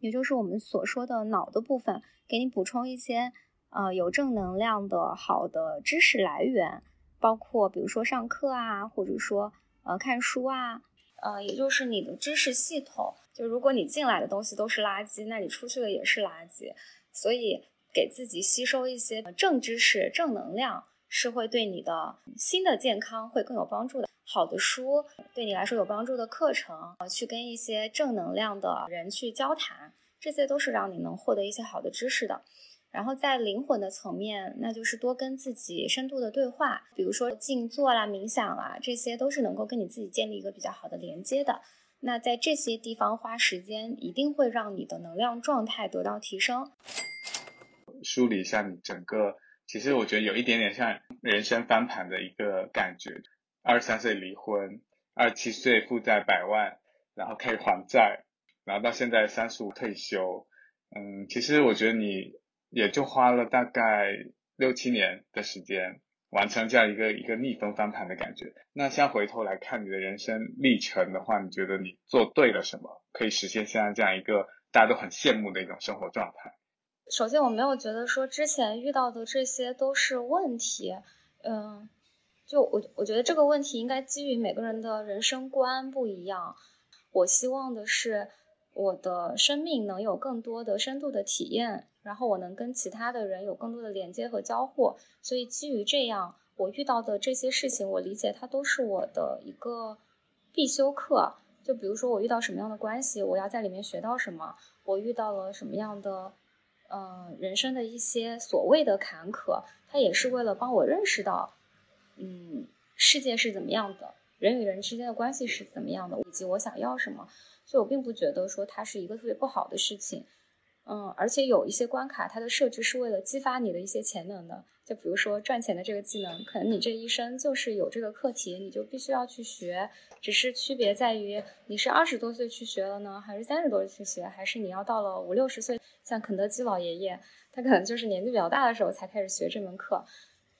也就是我们所说的脑的部分，给你补充一些呃有正能量的好的知识来源，包括比如说上课啊，或者说呃看书啊。呃，也就是你的知识系统，就如果你进来的东西都是垃圾，那你出去的也是垃圾。所以给自己吸收一些正知识、正能量，是会对你的新的健康会更有帮助的。好的书，对你来说有帮助的课程，呃去跟一些正能量的人去交谈，这些都是让你能获得一些好的知识的。然后在灵魂的层面，那就是多跟自己深度的对话，比如说静坐啦、冥想啦，这些都是能够跟你自己建立一个比较好的连接的。那在这些地方花时间，一定会让你的能量状态得到提升。梳理一下你整个，其实我觉得有一点点像人生翻盘的一个感觉。二十三岁离婚，二十七岁负债百万，然后开始还债，然后到现在三十五退休。嗯，其实我觉得你。也就花了大概六七年的时间，完成这样一个一个逆风翻盘的感觉。那像回头来看你的人生历程的话，你觉得你做对了什么，可以实现现在这样一个大家都很羡慕的一种生活状态？首先，我没有觉得说之前遇到的这些都是问题。嗯，就我我觉得这个问题应该基于每个人的人生观不一样。我希望的是。我的生命能有更多的深度的体验，然后我能跟其他的人有更多的连接和交互。所以基于这样，我遇到的这些事情，我理解它都是我的一个必修课。就比如说我遇到什么样的关系，我要在里面学到什么；我遇到了什么样的，嗯，人生的一些所谓的坎坷，它也是为了帮我认识到，嗯，世界是怎么样的，人与人之间的关系是怎么样的，以及我想要什么。所以我并不觉得说它是一个特别不好的事情，嗯，而且有一些关卡，它的设置是为了激发你的一些潜能的。就比如说赚钱的这个技能，可能你这一生就是有这个课题，你就必须要去学。只是区别在于你是二十多岁去学了呢，还是三十多岁去学，还是你要到了五六十岁，像肯德基老爷爷，他可能就是年纪比较大的时候才开始学这门课。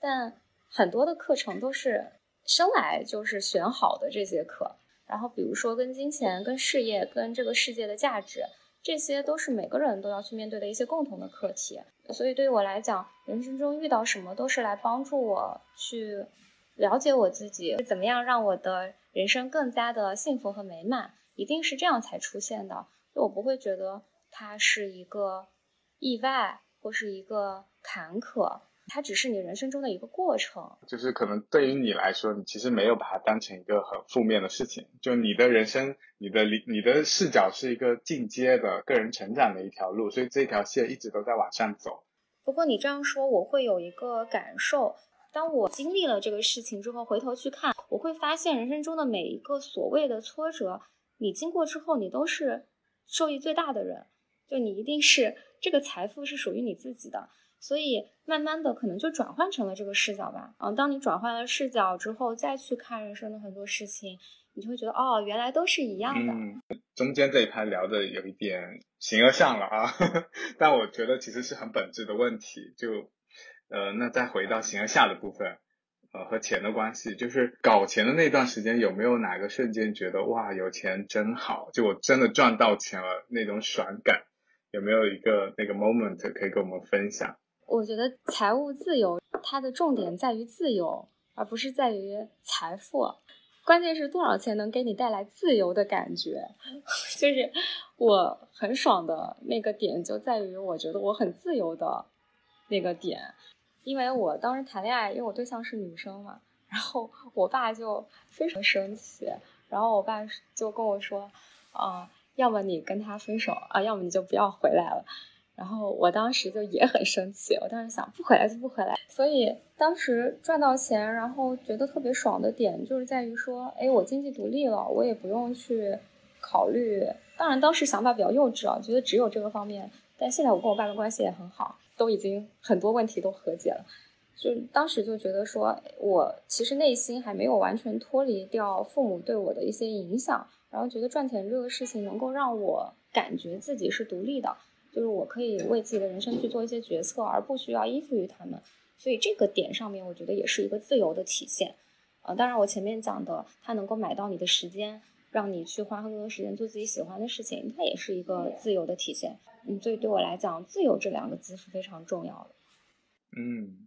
但很多的课程都是生来就是选好的这些课。然后，比如说跟金钱、跟事业、跟这个世界的价值，这些都是每个人都要去面对的一些共同的课题。所以，对于我来讲，人生中遇到什么都是来帮助我去了解我自己，怎么样让我的人生更加的幸福和美满，一定是这样才出现的。就我不会觉得它是一个意外或是一个坎坷。它只是你人生中的一个过程。就是可能对于你来说，你其实没有把它当成一个很负面的事情。就你的人生，你的理，你的视角是一个进阶的个人成长的一条路，所以这条线一直都在往上走。不过你这样说，我会有一个感受。当我经历了这个事情之后，回头去看，我会发现人生中的每一个所谓的挫折，你经过之后，你都是受益最大的人。就你一定是这个财富是属于你自己的，所以慢慢的可能就转换成了这个视角吧。嗯，当你转换了视角之后，再去看人生的很多事情，你就会觉得哦，原来都是一样的。嗯，中间这一盘聊的有一点形而上了啊，但我觉得其实是很本质的问题。就呃，那再回到形而下的部分，呃，和钱的关系，就是搞钱的那段时间，有没有哪个瞬间觉得哇，有钱真好，就我真的赚到钱了那种爽感？有没有一个那个 moment 可以跟我们分享？我觉得财务自由，它的重点在于自由，而不是在于财富。关键是多少钱能给你带来自由的感觉？就是我很爽的那个点就在于，我觉得我很自由的那个点。因为我当时谈恋爱，因为我对象是女生嘛，然后我爸就非常生气，然后我爸就跟我说，啊。要么你跟他分手啊，要么你就不要回来了。然后我当时就也很生气，我当时想不回来就不回来。所以当时赚到钱，然后觉得特别爽的点就是在于说，哎，我经济独立了，我也不用去考虑。当然当时想法比较幼稚啊，觉得只有这个方面。但现在我跟我爸的关系也很好，都已经很多问题都和解了。就当时就觉得说，我其实内心还没有完全脱离掉父母对我的一些影响。然后觉得赚钱这个事情能够让我感觉自己是独立的，就是我可以为自己的人生去做一些决策，而不需要依附于他们。所以这个点上面，我觉得也是一个自由的体现。呃，当然我前面讲的，它能够买到你的时间，让你去花更多时间做自己喜欢的事情，它也是一个自由的体现。嗯，所以对我来讲，自由这两个字是非常重要的。嗯。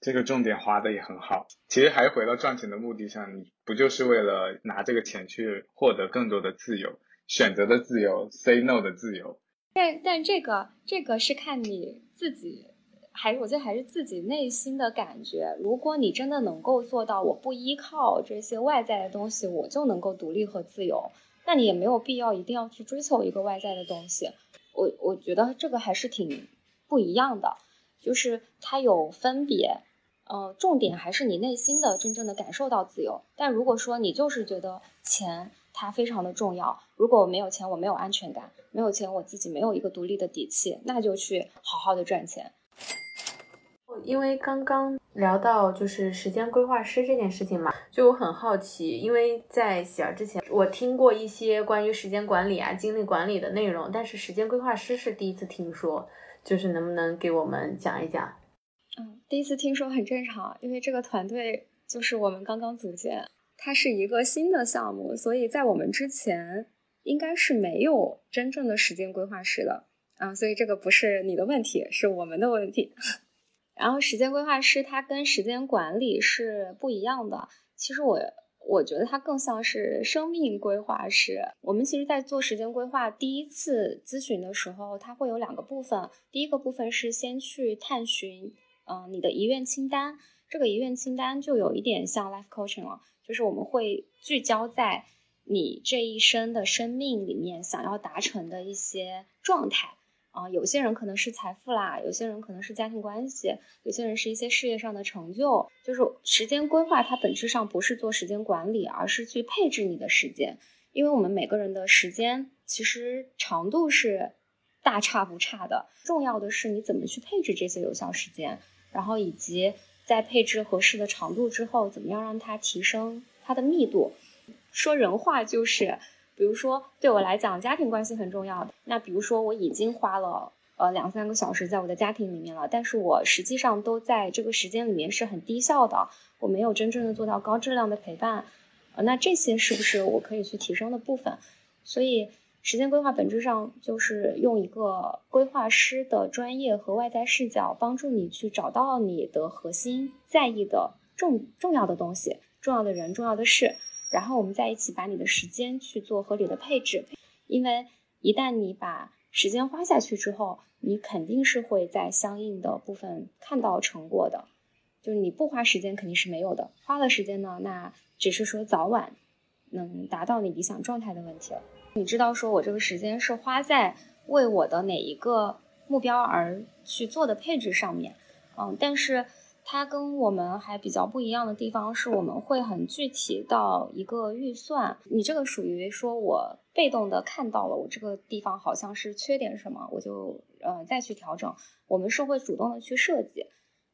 这个重点划的也很好，其实还回到赚钱的目的上，你不就是为了拿这个钱去获得更多的自由，选择的自由，say no 的自由？但但这个这个是看你自己，还是我觉得还是自己内心的感觉。如果你真的能够做到，我不依靠这些外在的东西，我就能够独立和自由，那你也没有必要一定要去追求一个外在的东西。我我觉得这个还是挺不一样的，就是它有分别。呃，重点还是你内心的真正的感受到自由。但如果说你就是觉得钱它非常的重要，如果我没有钱，我没有安全感，没有钱，我自己没有一个独立的底气，那就去好好的赚钱。因为刚刚聊到就是时间规划师这件事情嘛，就我很好奇，因为在喜儿之前，我听过一些关于时间管理啊、精力管理的内容，但是时间规划师是第一次听说，就是能不能给我们讲一讲？嗯，第一次听说很正常，因为这个团队就是我们刚刚组建，它是一个新的项目，所以在我们之前应该是没有真正的时间规划师的啊，所以这个不是你的问题，是我们的问题。然后时间规划师它跟时间管理是不一样的，其实我我觉得它更像是生命规划师。我们其实，在做时间规划第一次咨询的时候，它会有两个部分，第一个部分是先去探寻。嗯，你的遗愿清单，这个遗愿清单就有一点像 life coaching 了，就是我们会聚焦在你这一生的生命里面想要达成的一些状态啊。有些人可能是财富啦，有些人可能是家庭关系，有些人是一些事业上的成就。就是时间规划，它本质上不是做时间管理，而是去配置你的时间。因为我们每个人的时间其实长度是大差不差的，重要的是你怎么去配置这些有效时间。然后以及在配置合适的长度之后，怎么样让它提升它的密度？说人话就是，比如说对我来讲，家庭关系很重要的。那比如说我已经花了呃两三个小时在我的家庭里面了，但是我实际上都在这个时间里面是很低效的，我没有真正的做到高质量的陪伴。呃，那这些是不是我可以去提升的部分？所以。时间规划本质上就是用一个规划师的专业和外在视角，帮助你去找到你的核心在意的重重要的东西、重要的人、重要的事，然后我们在一起把你的时间去做合理的配置。因为一旦你把时间花下去之后，你肯定是会在相应的部分看到成果的。就是你不花时间肯定是没有的，花了时间呢，那只是说早晚能达到你理想状态的问题了。你知道说我这个时间是花在为我的哪一个目标而去做的配置上面，嗯，但是它跟我们还比较不一样的地方是，我们会很具体到一个预算。你这个属于说我被动的看到了我这个地方好像是缺点什么，我就呃再去调整。我们是会主动的去设计。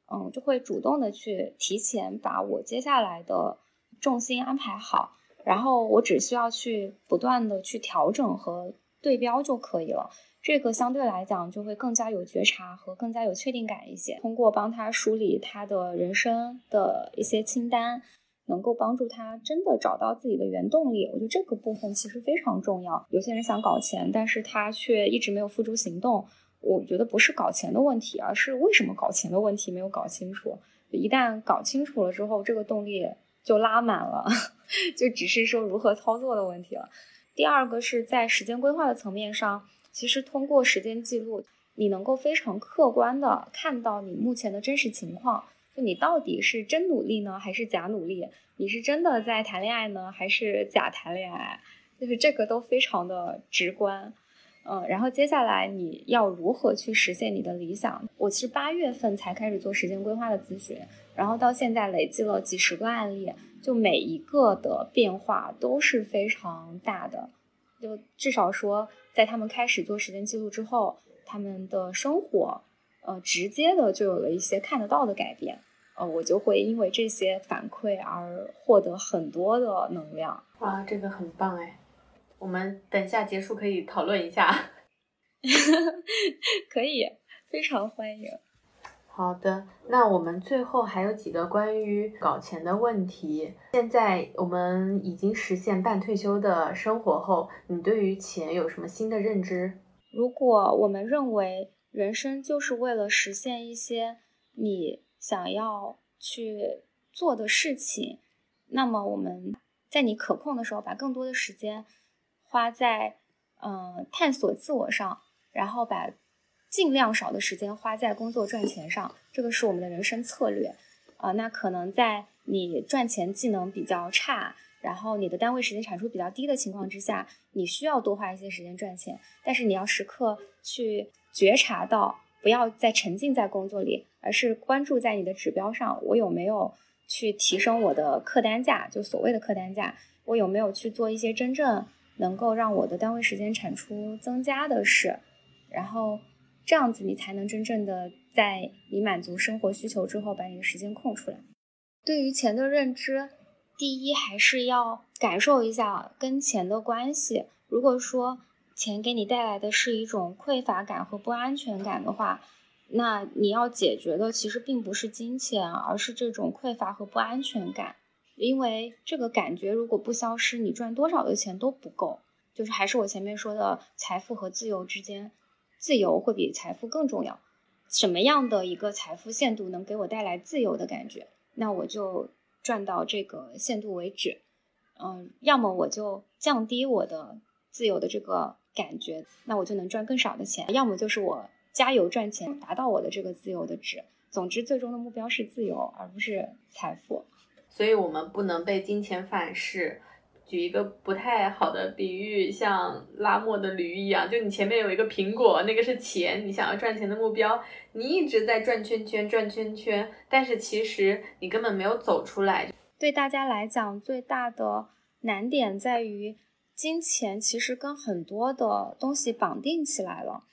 嗯，就会主动的去提前把我接下来的重心安排好，然后我只需要去不断的去调整和对标就可以了。这个相对来讲就会更加有觉察和更加有确定感一些。通过帮他梳理他的人生的一些清单，能够帮助他真的找到自己的原动力。我觉得这个部分其实非常重要。有些人想搞钱，但是他却一直没有付诸行动。我觉得不是搞钱的问题，而是为什么搞钱的问题没有搞清楚。一旦搞清楚了之后，这个动力就拉满了，就只是说如何操作的问题了。第二个是在时间规划的层面上，其实通过时间记录，你能够非常客观的看到你目前的真实情况，就你到底是真努力呢，还是假努力？你是真的在谈恋爱呢，还是假谈恋爱？就是这个都非常的直观。嗯，然后接下来你要如何去实现你的理想？我其实八月份才开始做时间规划的咨询，然后到现在累计了几十个案例，就每一个的变化都是非常大的。就至少说，在他们开始做时间记录之后，他们的生活，呃，直接的就有了一些看得到的改变。呃，我就会因为这些反馈而获得很多的能量。哇，这个很棒哎。我们等下结束可以讨论一下，可以，非常欢迎。好的，那我们最后还有几个关于搞钱的问题。现在我们已经实现半退休的生活后，你对于钱有什么新的认知？如果我们认为人生就是为了实现一些你想要去做的事情，那么我们在你可控的时候，把更多的时间。花在嗯探索自我上，然后把尽量少的时间花在工作赚钱上，这个是我们的人生策略啊。那可能在你赚钱技能比较差，然后你的单位时间产出比较低的情况之下，你需要多花一些时间赚钱，但是你要时刻去觉察到，不要再沉浸在工作里，而是关注在你的指标上，我有没有去提升我的客单价，就所谓的客单价，我有没有去做一些真正。能够让我的单位时间产出增加的是，然后这样子你才能真正的在你满足生活需求之后，把你的时间空出来。对于钱的认知，第一还是要感受一下跟钱的关系。如果说钱给你带来的是一种匮乏感和不安全感的话，那你要解决的其实并不是金钱，而是这种匮乏和不安全感。因为这个感觉如果不消失，你赚多少的钱都不够。就是还是我前面说的，财富和自由之间，自由会比财富更重要。什么样的一个财富限度能给我带来自由的感觉，那我就赚到这个限度为止。嗯，要么我就降低我的自由的这个感觉，那我就能赚更少的钱；要么就是我加油赚钱，达到我的这个自由的值。总之，最终的目标是自由，而不是财富。所以我们不能被金钱反噬。举一个不太好的比喻，像拉磨的驴一样，就你前面有一个苹果，那个是钱，你想要赚钱的目标，你一直在转圈圈，转圈圈，但是其实你根本没有走出来。对大家来讲，最大的难点在于，金钱其实跟很多的东西绑定起来了。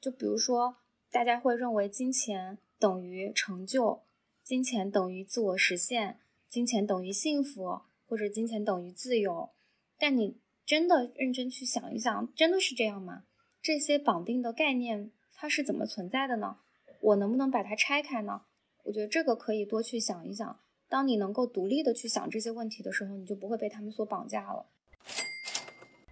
就比如说，大家会认为金钱等于成就，金钱等于自我实现。金钱等于幸福，或者金钱等于自由，但你真的认真去想一想，真的是这样吗？这些绑定的概念它是怎么存在的呢？我能不能把它拆开呢？我觉得这个可以多去想一想。当你能够独立的去想这些问题的时候，你就不会被他们所绑架了。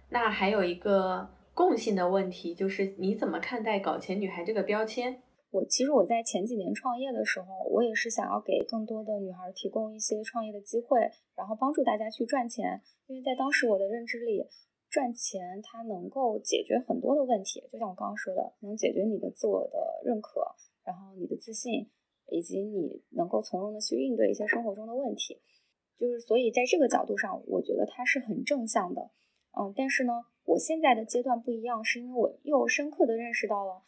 那还有一个共性的问题，就是你怎么看待“搞钱女孩”这个标签？我其实我在前几年创业的时候，我也是想要给更多的女孩提供一些创业的机会，然后帮助大家去赚钱。因为在当时我的认知里，赚钱它能够解决很多的问题，就像我刚刚说的，能解决你的自我的认可，然后你的自信，以及你能够从容的去应对一些生活中的问题。就是所以在这个角度上，我觉得它是很正向的。嗯，但是呢，我现在的阶段不一样，是因为我又深刻的认识到了，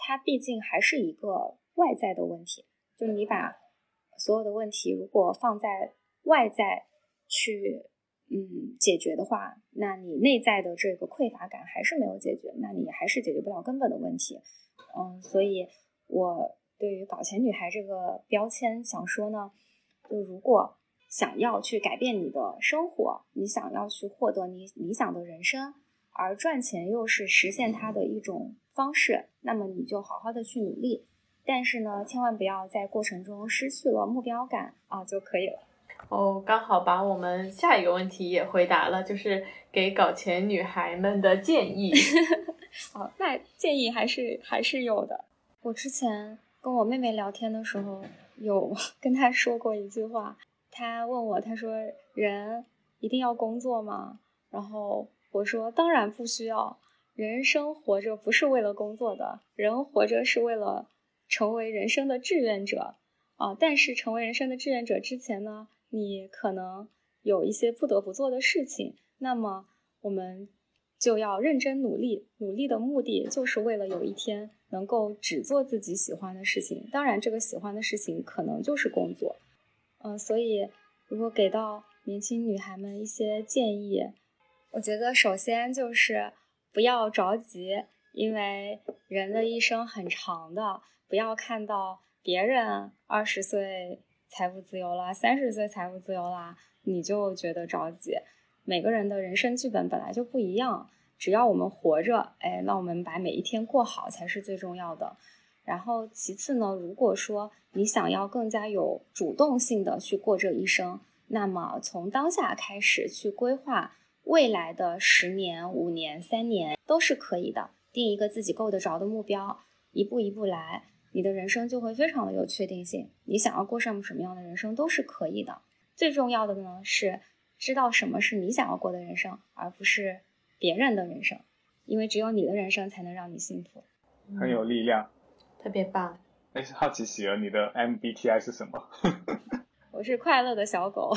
它毕竟还是一个外在的问题。就你把所有的问题如果放在外在去。嗯，解决的话，那你内在的这个匮乏感还是没有解决，那你还是解决不了根本的问题。嗯，所以我对于“搞钱女孩”这个标签想说呢，就如果想要去改变你的生活，你想要去获得你理想的人生，而赚钱又是实现它的一种方式，那么你就好好的去努力，但是呢，千万不要在过程中失去了目标感啊就可以了。哦，刚好把我们下一个问题也回答了，就是给搞钱女孩们的建议。哦，那建议还是还是有的。我之前跟我妹妹聊天的时候，有 跟她说过一句话。她问我，她说：“人一定要工作吗？”然后我说：“当然不需要。人生活着不是为了工作的，人活着是为了成为人生的志愿者啊。但是成为人生的志愿者之前呢？”你可能有一些不得不做的事情，那么我们就要认真努力。努力的目的就是为了有一天能够只做自己喜欢的事情。当然，这个喜欢的事情可能就是工作。嗯，所以如果给到年轻女孩们一些建议，我觉得首先就是不要着急，因为人的一生很长的，不要看到别人二十岁。财务自由了，三十岁财务自由啦，你就觉得着急。每个人的人生剧本本来就不一样，只要我们活着，哎，那我们把每一天过好才是最重要的。然后其次呢，如果说你想要更加有主动性的去过这一生，那么从当下开始去规划未来的十年、五年、三年都是可以的。定一个自己够得着的目标，一步一步来。你的人生就会非常的有确定性，你想要过上什么样的人生都是可以的。最重要的呢是知道什么是你想要过的人生，而不是别人的人生，因为只有你的人生才能让你幸福。很有力量，特别棒。哎，好奇喜儿，你的 MBTI 是什么？我是快乐的小狗。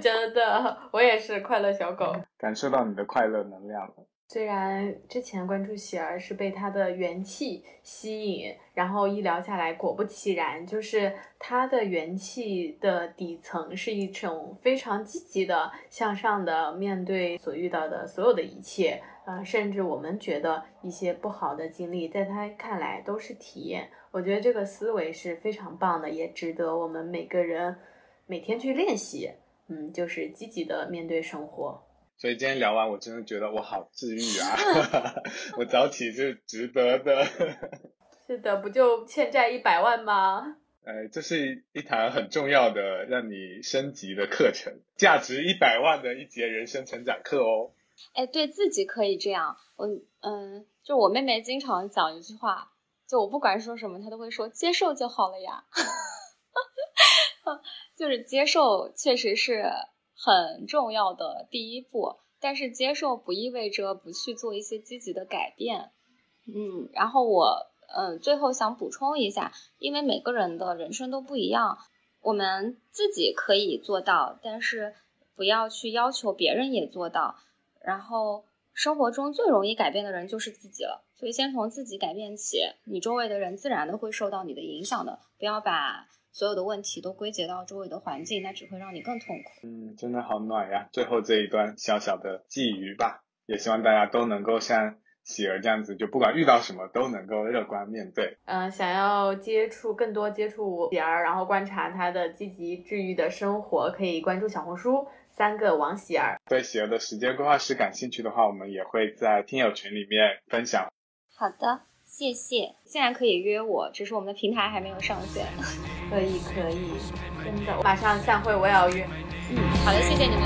真的，我也是快乐小狗。感受到你的快乐能量了。虽然之前关注喜儿是被她的元气吸引，然后一聊下来，果不其然，就是她的元气的底层是一种非常积极的、向上的，面对所遇到的所有的一切，呃，甚至我们觉得一些不好的经历，在她看来都是体验。我觉得这个思维是非常棒的，也值得我们每个人每天去练习。嗯，就是积极的面对生活。所以今天聊完，我真的觉得我好治愈啊！我早起是值得的。是的，不就欠债一百万吗？呃，这是一堂很重要的让你升级的课程，价值一百万的一节人生成长课哦。哎，对自己可以这样。我嗯，就我妹妹经常讲一句话，就我不管说什么，她都会说接受就好了呀。就是接受，确实是。很重要的第一步，但是接受不意味着不去做一些积极的改变。嗯，然后我嗯最后想补充一下，因为每个人的人生都不一样，我们自己可以做到，但是不要去要求别人也做到。然后生活中最容易改变的人就是自己了，所以先从自己改变起，你周围的人自然的会受到你的影响的。不要把。所有的问题都归结到周围的环境，那只会让你更痛苦。嗯，真的好暖呀！最后这一段小小的寄语吧，也希望大家都能够像喜儿这样子，就不管遇到什么都能够乐观面对。嗯，想要接触更多接触喜儿，然后观察她的积极治愈的生活，可以关注小红书三个王喜儿。对喜儿的时间规划师感兴趣的话，我们也会在听友群里面分享。好的。谢谢。现在可以约我只是我们的平台还没有上线。可以可以真的马上散会我也要约。嗯好的谢谢你们。